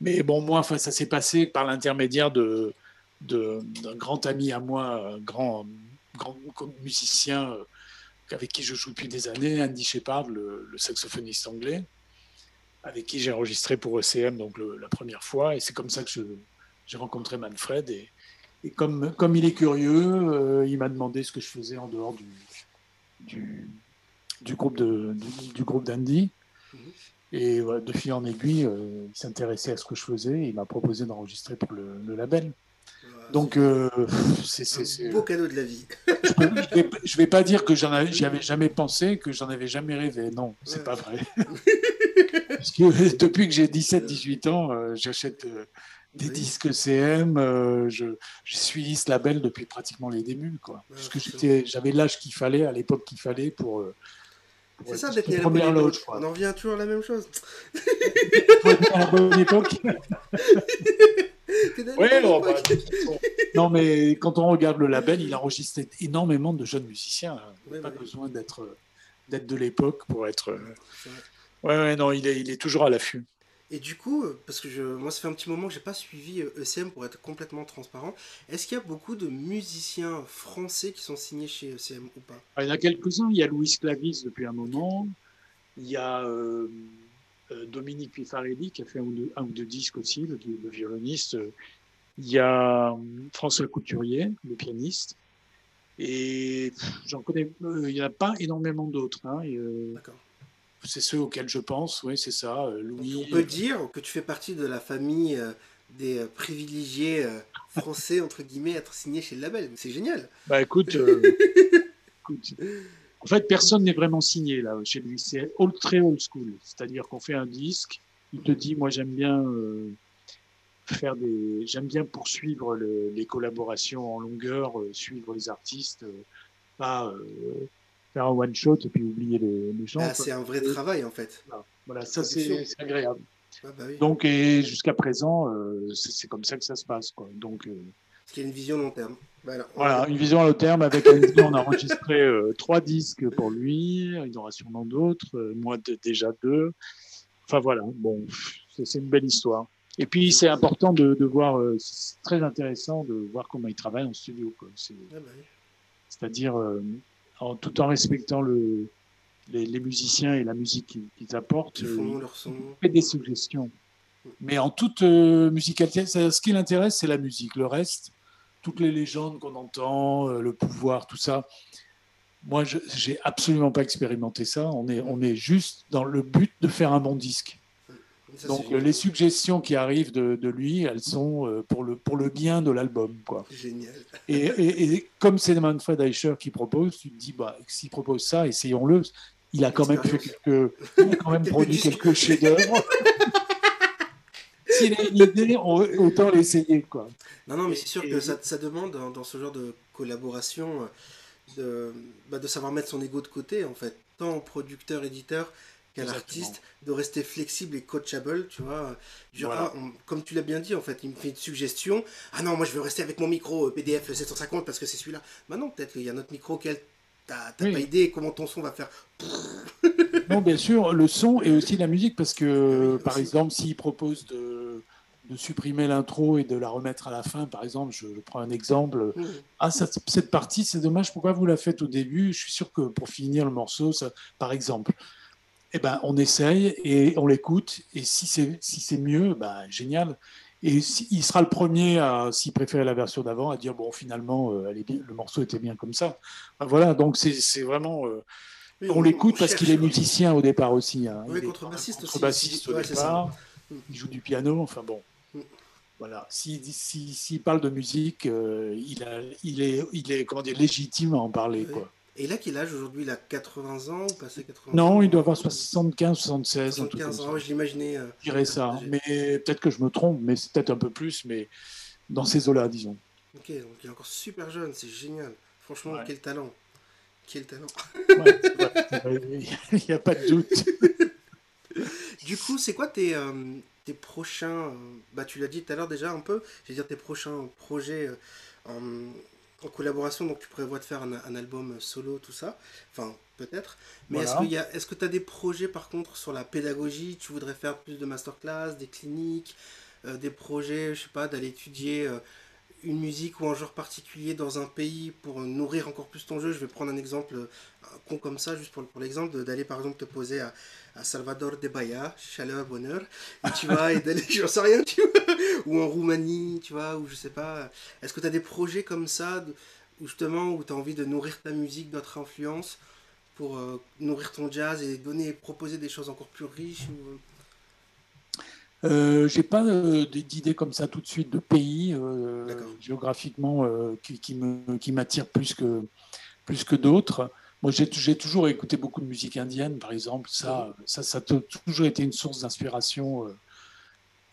Mais bon, moi, enfin, ça s'est passé par l'intermédiaire de d'un grand ami à moi, un grand, grand musicien euh, avec qui je joue depuis des années, Andy Shepard, le, saxophoniste anglais, avec qui j'ai enregistré pour ECM donc la première fois. Et c'est comme ça que j'ai rencontré Manfred. Et, et, comme, comme il est curieux, euh, il m'a demandé ce que je faisais en dehors du, du, du groupe de, du, groupe d'Andy. Mm-hmm. Et de fil en aiguille, euh, il s'intéressait à ce que je faisais et il m'a proposé d'enregistrer pour le label. Donc, euh, c'est un beau cadeau de la vie. je ne vais, pas dire que j'en avais, avais jamais pensé, que j'en avais jamais rêvé. Non, c'est pas vrai. Parce que depuis que j'ai 17-18 ans, euh, j'achète euh, des disques CM. je, je, suis ce label depuis pratiquement les débuts, quoi. Parce que j'avais l'âge qu'il fallait à l'époque qu'il fallait pour. C'est ça d'être né à la bonne époque. On en revient toujours à la même chose. à la bonne époque. Bah, non, mais quand on regarde le label, il a enregistré énormément de jeunes musiciens. Il n'a pas besoin d'être d'être de l'époque pour être. Ouais, ouais, non, il est, il est toujours à l'affût. Et du coup, parce que je, moi, ça fait un petit moment que j'ai pas suivi ECM euh, e pour être complètement transparent. Est-ce qu'il y a beaucoup de musiciens français qui sont signés chez ECM ou pas? Ah, Il y en a quelques-uns. Il y a Louis Clavis depuis un moment. Il y a euh, euh, Dominique Pifarelli qui a fait un ou deux, disques aussi, le, violoniste. Il y a euh, François Couturier, le pianiste. Et j'en connais, euh, il n'y en a pas énormément d'autres. Hein, c'est ceux auxquels je pense, oui, c'est ça. Louis. on peut dire que tu fais partie de la famille des privilégiés français, entre guillemets, être signé chez le label. C'est génial. Bah écoute, écoute en fait, personne n'est vraiment signé là chez lui. C'est très old school. C'est-à-dire qu'on fait un disque, il te dit, moi j'aime bien euh, faire des, j'aime bien poursuivre les collaborations en longueur, euh, suivre les artistes, euh, pas faire un one shot et puis oublier les, gens. Ah, c'est un vrai travail en fait. Voilà, ça c'est agréable. Ah, bah Donc et jusqu'à présent, c'est comme ça que ça se passe quoi. Donc Parce qu'il y a une vision long terme. Voilà, une vision à long terme. Avec Andy, on a enregistré euh, trois disques pour lui. Il y en aura sûrement d'autres. Euh, moi, déjà deux. Enfin voilà, bon, c'est une belle histoire. Et puis, c'est important de, de voir, euh, c'est très intéressant de voir comment il travaille en studio. Ah bah c'est-à-dire, en, tout en respectant le, les, musiciens et la musique qu'ils apportent, il fait des suggestions. Mais en toute musicalité, ce qui l'intéresse, c'est la musique. Le reste, toutes les légendes qu'on entend, euh, le pouvoir, tout ça. Moi, je n'ai absolument pas expérimenté ça. On est, on est juste dans le but de faire un bon disque. Donc les suggestions qui arrivent de, de, lui, elles sont euh, pour le, pour le bien de l'album. quoi. Génial. Et, et, comme c'est Manfred Eicher qui propose, tu te dis, bah, s'il propose ça, essayons-le. Il a quand même fait quelques, il a quand même produit quelques chefs-d'œuvre. S'il a une idée, autant l'essayer. Quoi. Non, non, mais c'est sûr que ça, ça demande dans, ce genre de collaboration de, bah, de savoir mettre son ego de côté, en fait. Tant producteur, éditeur qu'à l'artiste, de rester flexible et coachable, tu vois. comme tu l'as bien dit, en fait, il me fait une suggestion. Ah non, moi je veux rester avec mon micro euh, PDF 750 parce que c'est celui-là. Bah non, peut-être qu'il y a notre micro qu'elle T'as pas idée comment ton son va faire. non, bien sûr, le son et aussi la musique, parce que, par exemple, s'il propose de, de supprimer l'intro et de la remettre à la fin, par exemple, je, prends un exemple. Ah, cette, partie, c'est dommage, pourquoi vous la faites au début? Je suis sûr que pour finir le morceau, ça, par exemple, eh ben, on essaye et on l'écoute, et si c'est si mieux, ben, génial. Et il sera le premier, à, s'il préférait la version d'avant, à dire bon, finalement, euh, le morceau était bien comme ça. voilà, donc c'est vraiment. Euh, on, l'écoute parce qu'il est musicien au départ aussi. Hein. Oui, contrebassiste aussi. Au départ. Il joue du piano, enfin bon. Voilà. S'il si, parle de musique, euh, il, a, il, est, il est comment dire, légitime à en parler. Quoi. Et là, quel âge aujourd'hui? Il a 80 ans ou passé 80 Non, il doit avoir 75, 76. 75 ans, je l'imaginais. Euh, je dirais ça, mais peut-être que je me trompe, mais c'est peut-être un peu plus, mais dans ces eaux-là, disons. Ok, donc il est encore super jeune, c'est génial. Franchement, quel talent. Quel talent. il n'y a pas de doute. du coup, c'est quoi tes, euh, tes prochains, euh, bah, tu l'as dit tout à l'heure déjà un peu, je veux dire tes prochains projets euh, en, collaboration, donc tu prévois de faire un, album solo, tout ça, enfin peut-être, mais est-ce que tu as des projets par contre sur la pédagogie, tu voudrais faire plus de masterclass, des cliniques, euh, des projets, je sais pas, d'aller étudier une musique ou un genre particulier dans un pays pour nourrir encore plus ton jeu. Je vais prendre un exemple con comme ça, juste pour, l'exemple, d'aller par exemple te poser à, Salvador de Bahia, chaleur, bonheur, tu vois, et d'aller, j'en sais rien, tu vois, ou en Roumanie, tu vois, ou je sais pas. Est-ce que tu as des projets comme ça, justement, où tu envie de nourrir ta musique d'autres influences pour euh, nourrir ton jazz et donner, proposer des choses encore plus riches ou... Euh, j'ai pas euh, d'idée comme ça tout de suite de pays euh, géographiquement qui, qui, me, qui m'attire plus que, plus que d'autres. Moi, j'ai toujours écouté beaucoup de musique indienne, par exemple. Ça, ça, ça a toujours été une source d'inspiration, euh,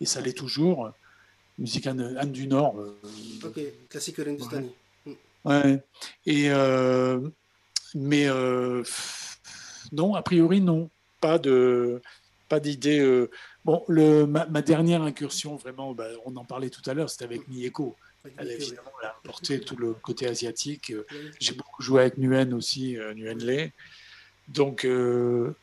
et ça l'est toujours. Musique Inde, du Nord. Euh, ok, classique hindustani. Ouais. ouais. Et, euh, mais non, a priori, non. Pas de pas d'idée. Bon, le, ma, dernière incursion, vraiment, bah, on en parlait tout à l'heure, c'était avec Mieko. Elle, évidemment, elle a apporté tout le côté asiatique. J'ai beaucoup joué avec Nguyen aussi, euh, Nguyen Le. Donc, euh,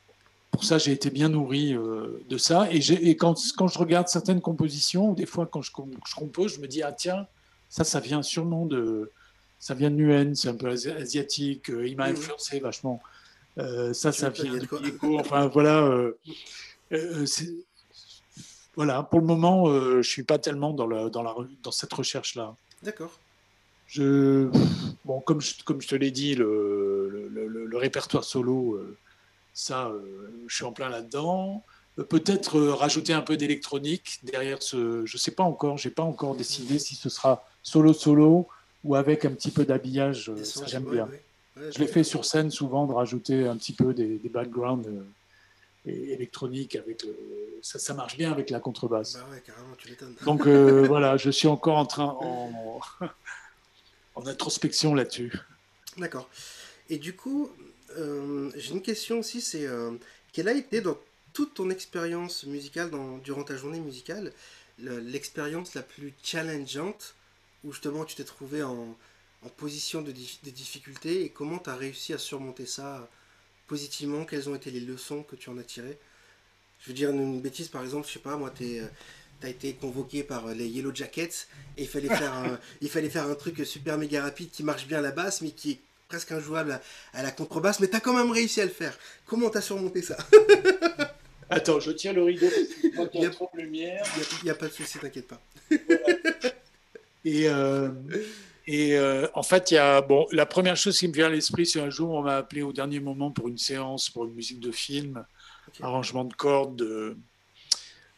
pour ça, j'ai été bien nourri euh, de ça. Et, et quand, quand, je regarde certaines compositions, des fois, quand je, je, compose, je me dis, ah tiens, ça, ça vient sûrement de, ça vient de Nguyen, c'est un peu asiatique. il m'a influencé vachement. ça, ça vient de Enfin, voilà. Voilà, pour le moment, euh, je ne suis pas tellement dans, la, dans, la, dans cette recherche-là. D'accord. Je, bon, comme, je, comme je te l'ai dit, le, le, répertoire solo, euh, ça, euh, je suis en plein là-dedans. Peut-être rajouter un peu d'électronique derrière ce. Je ne sais pas encore, je n'ai pas encore décidé si ce sera solo-solo ou avec un petit peu d'habillage. Ça, j'aime bien. je l'ai fait sur scène souvent de rajouter un petit peu des, des backgrounds électronique avec ça, ça, marche bien avec la contrebasse. Bah ouais, carrément, tu Donc euh, voilà, je suis encore en train en, en introspection là-dessus. D'accord. Et du coup, euh, j'ai une question aussi, c'est euh, quelle a été dans toute ton expérience musicale, dans, durant ta journée musicale, l'expérience la plus challengeante où justement tu t'es trouvé en, en position de, de difficulté et comment tu as réussi à surmonter ça positivement Quelles ont été les leçons que tu en as tirées Je veux dire une bêtise, par exemple, je sais pas, moi, tu euh, as été convoqué par euh, les Yellow Jackets et il fallait faire un, il fallait faire un truc super méga rapide qui marche bien à la basse, mais qui est presque injouable à, la contrebasse, mais tu as quand même réussi à le faire. Comment tu as surmonté ça? Attends, je tiens le rideau il y a trop de lumière. Il n'y a, pas de souci, t'inquiète pas. Et euh, et euh, en fait, il y a, bon, la première chose qui me vient à l'esprit, c'est un jour, on m'a appelé au dernier moment pour une séance, pour une musique de film, arrangement de cordes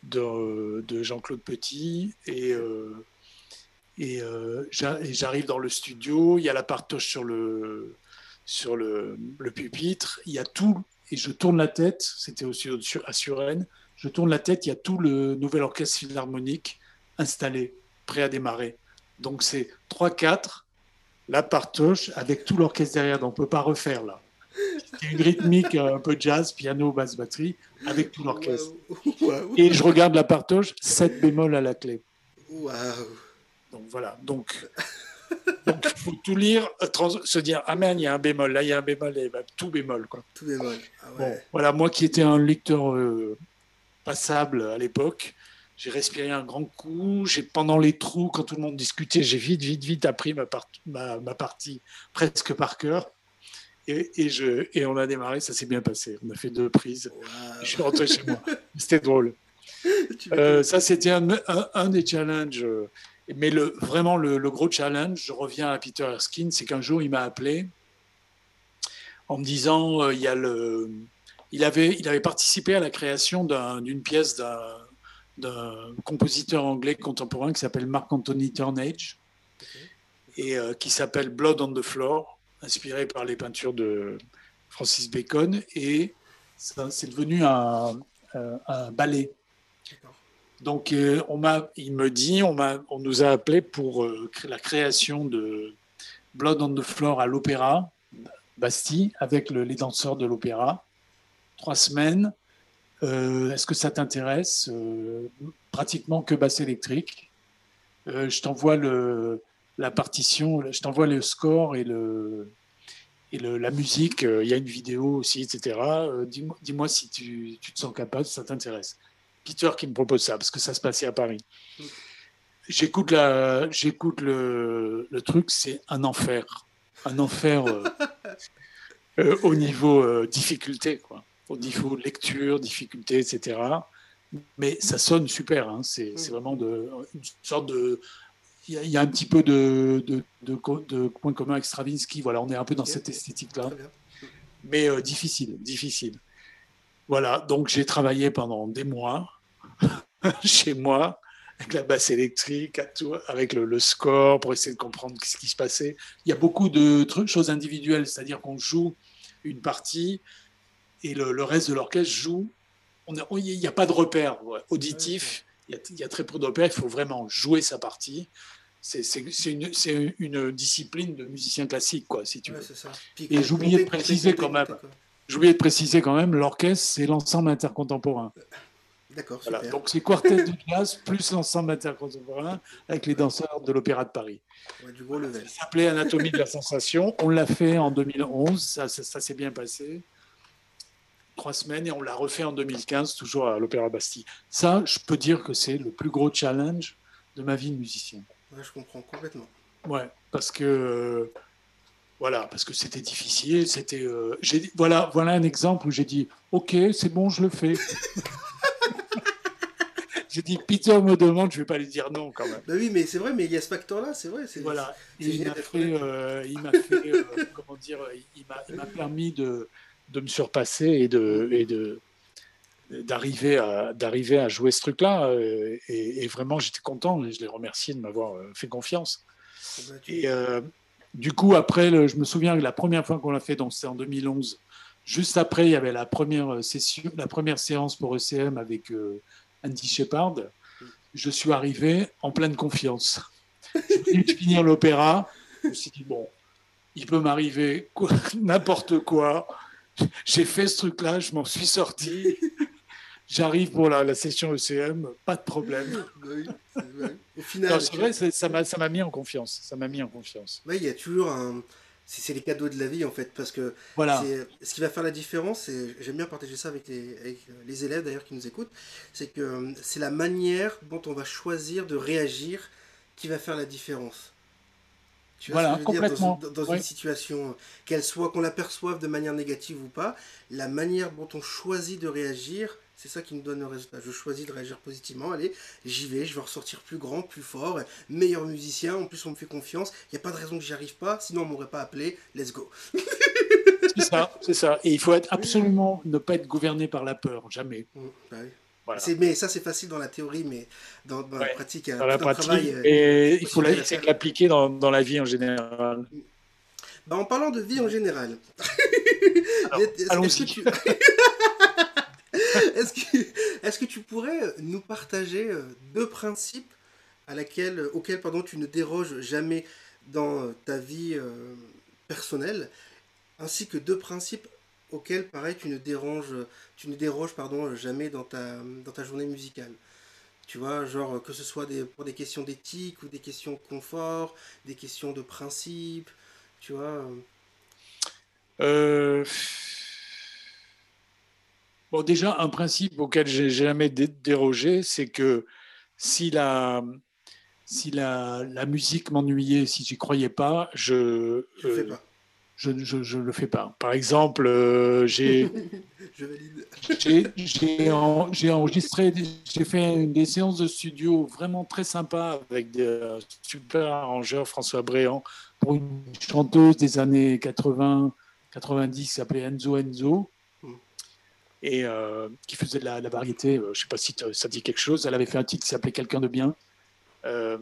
de, de, Jean-Claude Petit. Et, euh, euh, et, j'arrive dans le studio, il y a la partoche sur le, sur le, le, pupitre, il y a tout, et je tourne la tête, c'était aussi à Suresnes, je tourne la tête, il y a tout le nouvel orchestre philharmonique installé, prêt à démarrer. Donc c'est 3-4, la partoche avec tout l'orchestre derrière. Donc on ne peut pas refaire là. C'est une rythmique euh, un peu jazz, piano, basse, batterie, avec tout l'orchestre. Et je regarde la partoche, 7 bémol à la clé. Donc voilà. Donc il faut tout lire, se dire Amen, il y a un bémol, là il y a un bémol, et ben, tout bémol. Quoi. Tout bémol. Ah voilà, moi qui étais un lecteur euh, passable à l'époque, j'ai respiré un grand coup. J'ai pendant les trous, quand tout le monde discutait, j'ai vite, vite, vite appris ma, ma, partie presque par cœur. Et, et, je, et on a démarré, ça s'est bien passé. On a fait deux prises. Je suis rentré chez moi. C'était drôle. Euh, ça, c'était un, un, des challenges. Mais le, vraiment, le, le, gros challenge, je reviens à Peter Erskine, c'est qu'un jour, il m'a appelé en me disant euh, il, y a le, il, avait, il avait participé à la création d'une pièce d'un compositeur anglais contemporain qui s'appelle Marc-Anthony Turnage et euh, qui s'appelle Blood on the Floor, inspiré par les peintures de Francis Bacon. Et c'est devenu un, un ballet. Donc, euh, on m'a, il me dit, on, m'a, on nous a appelé pour la création de Blood on the Floor à l'opéra Bastille avec les danseurs de l'opéra. Trois semaines. Euh, est-ce que ça t'intéresse euh, Pratiquement que basse électrique? Euh, je t'envoie le, la partition, je t'envoie le score et, le, et le, la musique. Il y a une vidéo aussi, etc. dis-moi, si tu, tu, te sens capable, si ça t'intéresse. Peter qui me propose ça, parce que ça se passait à Paris. J'écoute, la, j'écoute le, le truc, c'est un enfer un enfer au niveau difficulté, quoi. Au niveau lecture, difficulté, etc. Mais ça sonne super, hein. c'est vraiment de, une sorte de... Il y, a un petit peu de, de, de, point commun avec Stravinsky, voilà, on est un peu dans cette esthétique-là. Mais difficile, difficile. Voilà, donc j'ai travaillé pendant des mois chez moi avec la basse électrique, avec le, score pour essayer de comprendre ce qui se passait. Il y a beaucoup de trucs, choses individuelles, c'est-à-dire qu'on joue une partie et le, reste de l'orchestre joue. Il n'y a, pas de repère auditif, il y, a, très peu de repères, il faut vraiment jouer sa partie. C'est une, une, discipline de musicien classique, quoi, si tu veux. Et j'oubliais de préciser quand même. J'oubliais de préciser quand même, l'orchestre, c'est l'ensemble intercontemporain. D'accord, Donc c'est quartet de jazz plus l'ensemble intercontemporain avec les danseurs de l'Opéra de Paris. Ça s'appelait Anatomie de la sensation. On l'a fait en 2011, ça, ça, s'est bien passé. Trois semaines et on l'a refait en 2015, toujours à l'Opéra Bastille. Ça, je peux dire que c'est le plus gros challenge de ma vie de musicien. je comprends complètement. Ouais, parce que voilà, parce que c'était difficile. C'était, euh, voilà, voilà un exemple où j'ai dit, ok, c'est bon, je le fais. J'ai dit, Peter me demande, je ne vais pas lui dire non quand même. Bah oui, mais c'est vrai, mais il y a ce facteur-là, c'est vrai. Voilà, il m'a fait, euh, il m'a fait euh, comment dire, il m'a permis de, de, me surpasser et de, d'arriver à d'arriver à jouer ce truc-là euh, et, vraiment j'étais content et je les remercie de m'avoir fait confiance. Et du coup après, je me souviens que la première fois qu'on l'a fait, c'était en 2011. Juste après, il y avait la première session, la première séance pour ECM avec Andy Shepard, je suis arrivé en pleine confiance. Je venais de finir l'opéra, je me suis dit, bon, il peut m'arriver n'importe quoi. J'ai fait ce truc-là, je m'en suis sorti. J'arrive pour la, session ECM, pas de problème. Au final, c'est vrai, ça m'a mis en confiance. Ça m'a mis en confiance. Oui, il y a toujours un, c'est les cadeaux de la vie en fait parce que voilà. ce qui va faire la différence et j'aime bien partager ça avec les, les élèves d'ailleurs qui nous écoutent c'est que euh, c'est la manière dont on va choisir de réagir qui va faire la différence tu vois voilà, complètement. dans, une situation qu'elle soit qu'on l'aperçoive de manière négative ou pas la manière dont on choisit de réagir c'est ça qui me donne le résultat. Je choisis de réagir positivement. Allez, j'y vais, je vais ressortir plus grand, plus fort, meilleur musicien. En plus, on me fait confiance. Il n'y a pas de raison que j'y arrive pas. Sinon, on m'aurait pas appelé. Let's go. c'est ça, c'est ça. Et il faut être absolument ne pas être gouverné par la peur, jamais. Mmh, bah mais ça, c'est facile dans la théorie, mais dans, la pratique, dans la pratique, euh, et il faut l'appliquer dans, dans, la vie en général. Bah, en parlant de vie en général, allons-y. Est-ce que, est que, tu pourrais nous partager euh, deux principes à laquelle, auxquels pardon, tu ne déroges jamais dans euh, ta vie euh, personnelle, ainsi que deux principes auxquels, pareil, tu ne déranges, tu ne déroges pardon, jamais dans ta, dans ta journée musicale tu vois, genre que ce soit des, pour des questions d'éthique ou des questions de confort, des questions de principe, tu vois. Euh, Bon, déjà, un principe auquel j'ai jamais dérogé, c'est que si la, si la, la musique m'ennuyait, si j'y croyais pas, je, Je le fais pas. Je ne le fais pas. Par exemple, euh, j'ai en- enregistré, j'ai fait des séances de studio vraiment très sympas avec des euh, super arrangeurs, François Bréant, pour une chanteuse des années 80, 90 qui s'appelait Enzo Enzo. Mm. Et euh, qui faisait de la, la variété, je ne sais pas si ça dit quelque chose. Elle avait fait un titre qui s'appelait Quelqu'un de bien. Euh,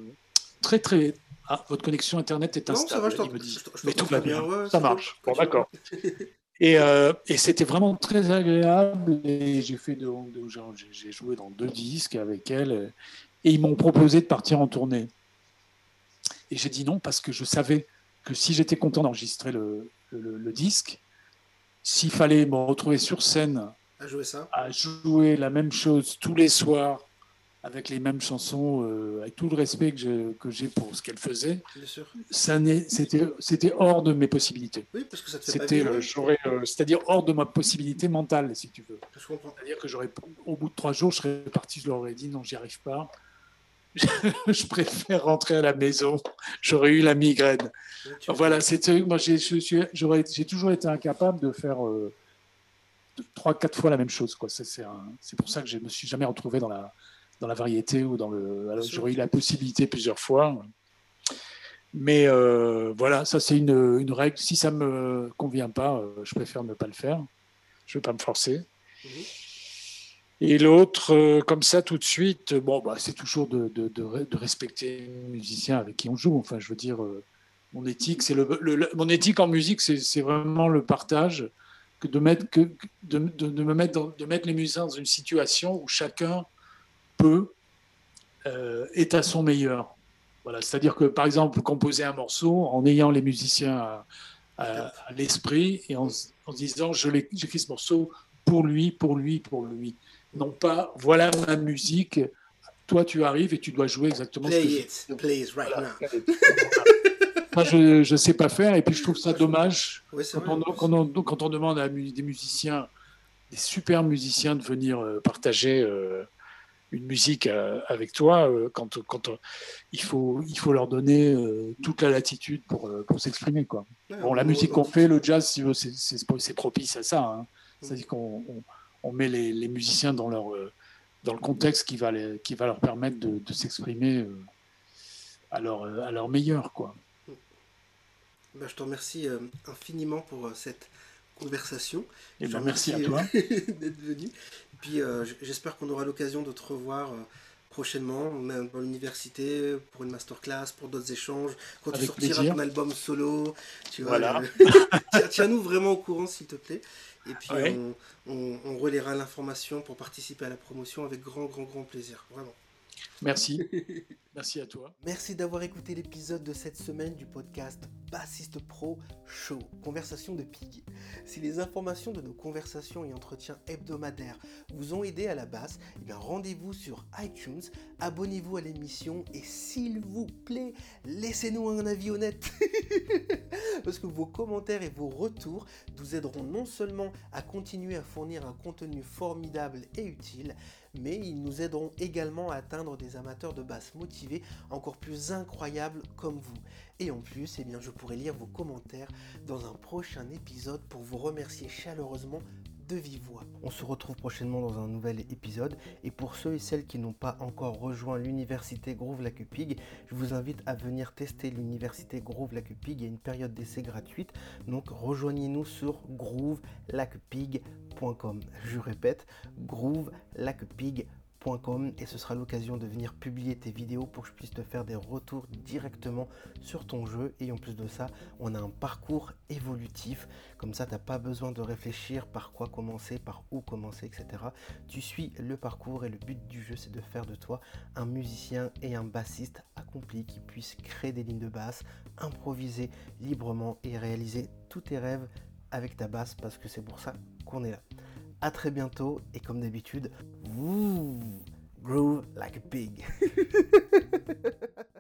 très, très. Ah, votre connexion Internet est Non, instable. ça va, je me dit. je Mais tout va bien, ouais, ça marche. bon. D'accord. Et, euh, et c'était vraiment très agréable. Et j'ai fait de, de- genre, j'ai- j'ai joué dans deux disques avec elle. Et ils m'ont proposé de partir en tournée. Et j'ai dit non parce que je savais que si j'étais content d'enregistrer le, le- le disque, s'il fallait me retrouver sur scène À jouer ça. à jouer la même chose tous les soirs avec les mêmes chansons, euh, avec tout le respect que j'ai pour ce qu'elle faisait, c'était c'était hors de mes possibilités. Oui, parce que ça te fait pas C'était, euh, j'aurais, euh, c'est-à-dire hors de ma possibilité mentale, si tu veux. C'est-à-dire que j'aurais, au bout de trois jours, je serais parti, je leur aurais dit non, j'y arrive pas. je préfère rentrer à la maison. J'aurais eu la migraine. Voilà, c'était, moi, j'ai, toujours été incapable de faire euh, trois, quatre fois la même chose. Quoi. C'est pour ça que je me suis jamais retrouvé dans la, dans la variété ou dans le. j'aurais eu la possibilité plusieurs fois. Mais euh, voilà, ça c'est une, une règle. Si ça me convient pas, euh, je préfère ne pas le faire. Je ne vais pas me forcer. Mhm. Et l'autre, euh, comme ça tout de suite, bon, bah, c'est toujours de, de- de re- de respecter le musicien avec qui on joue. Enfin, je veux dire, mon éthique, c'est le, le- le- mon éthique en musique, c'est vraiment le partage, que de mettre, que, de, me mettre, dans- de mettre les musiciens dans une situation où chacun peut euh, est à son meilleur. Voilà, c'est-à-dire que par exemple, composer un morceau en ayant les musiciens à, à- à l'esprit et en, disant, je l'ai- j'écris ce morceau pour lui, pour lui, pour lui. Non pas, voilà ma musique, toi tu arrives et tu dois jouer exactement ce que Play je it, please, right voilà. now. Moi, je ne sais pas faire et puis je trouve ça dommage quand on, quand on- quand on demande à des musiciens, des super musiciens de venir euh, partager euh, une musique euh, avec toi, euh, quand, quand on- il, faut, il faut leur donner euh, toute la latitude pour, euh, pour s'exprimer. quoi. Ouais, Bon, la musique on- qu'on fait, le jazz, si c'est- propice à ça. hein. C'est-à-dire qu'on on, on met les, les musiciens dans, leur, euh, dans le contexte qui va, les- qui va leur permettre de, de s'exprimer euh, à, leur, euh, à leur meilleur. Quoi. Bah, je te remercie euh, infiniment pour euh, cette conversation. Et Je ben, à toi. euh, d'être venu. Puis euh, j'espère qu'on aura l'occasion de te revoir euh, prochainement, même dans l'université, pour une masterclass, pour d'autres échanges, quand tu sortiras plaisir. ton album solo. Tu vois, Voilà. euh, tiens- Tiens-nous vraiment au courant, s'il te plaît. Et puis Ouais. on, on, on relaiera l'information pour participer à la promotion avec grand, grand, grand plaisir. Vraiment. Merci. Merci à toi. Merci d'avoir écouté l'épisode de cette semaine du podcast Bassiste Pro Show, Conversation de Pig. Si les informations de nos conversations et entretiens hebdomadaires vous ont aidé à la basse, eh rendez-vous sur iTunes, abonnez-vous à l'émission et s'il vous plaît, laissez-nous un avis honnête. Parce que vos commentaires et vos retours nous aideront non seulement à continuer à fournir un contenu formidable et utile, mais ils nous aideront également à atteindre des amateurs de basse motivés encore plus incroyables comme vous. Et en plus, eh je pourrai lire vos commentaires dans un prochain épisode pour vous remercier chaleureusement de. On se retrouve prochainement dans un nouvel épisode et pour ceux et celles qui n'ont pas encore rejoint l'université Groove Lacupig, je vous invite à venir tester l'université Groove Lacupig. Il y a une période d'essai gratuite, donc rejoignez-nous sur groovelacupig.com. Je répète, groovelacupig.com et ce sera l'occasion de venir publier tes vidéos pour que je puisse te faire des retours directement sur ton jeu et en plus de ça on a un parcours évolutif comme ça t'as pas besoin de réfléchir par quoi commencer par où commencer etc tu suis le parcours et le but du jeu c'est de faire de toi un musicien et un bassiste accompli qui puisse créer des lignes de basse improviser librement et réaliser tous tes rêves avec ta basse parce que c'est pour ça qu'on est là à très bientôt et comme d'habitude, groove like a pig.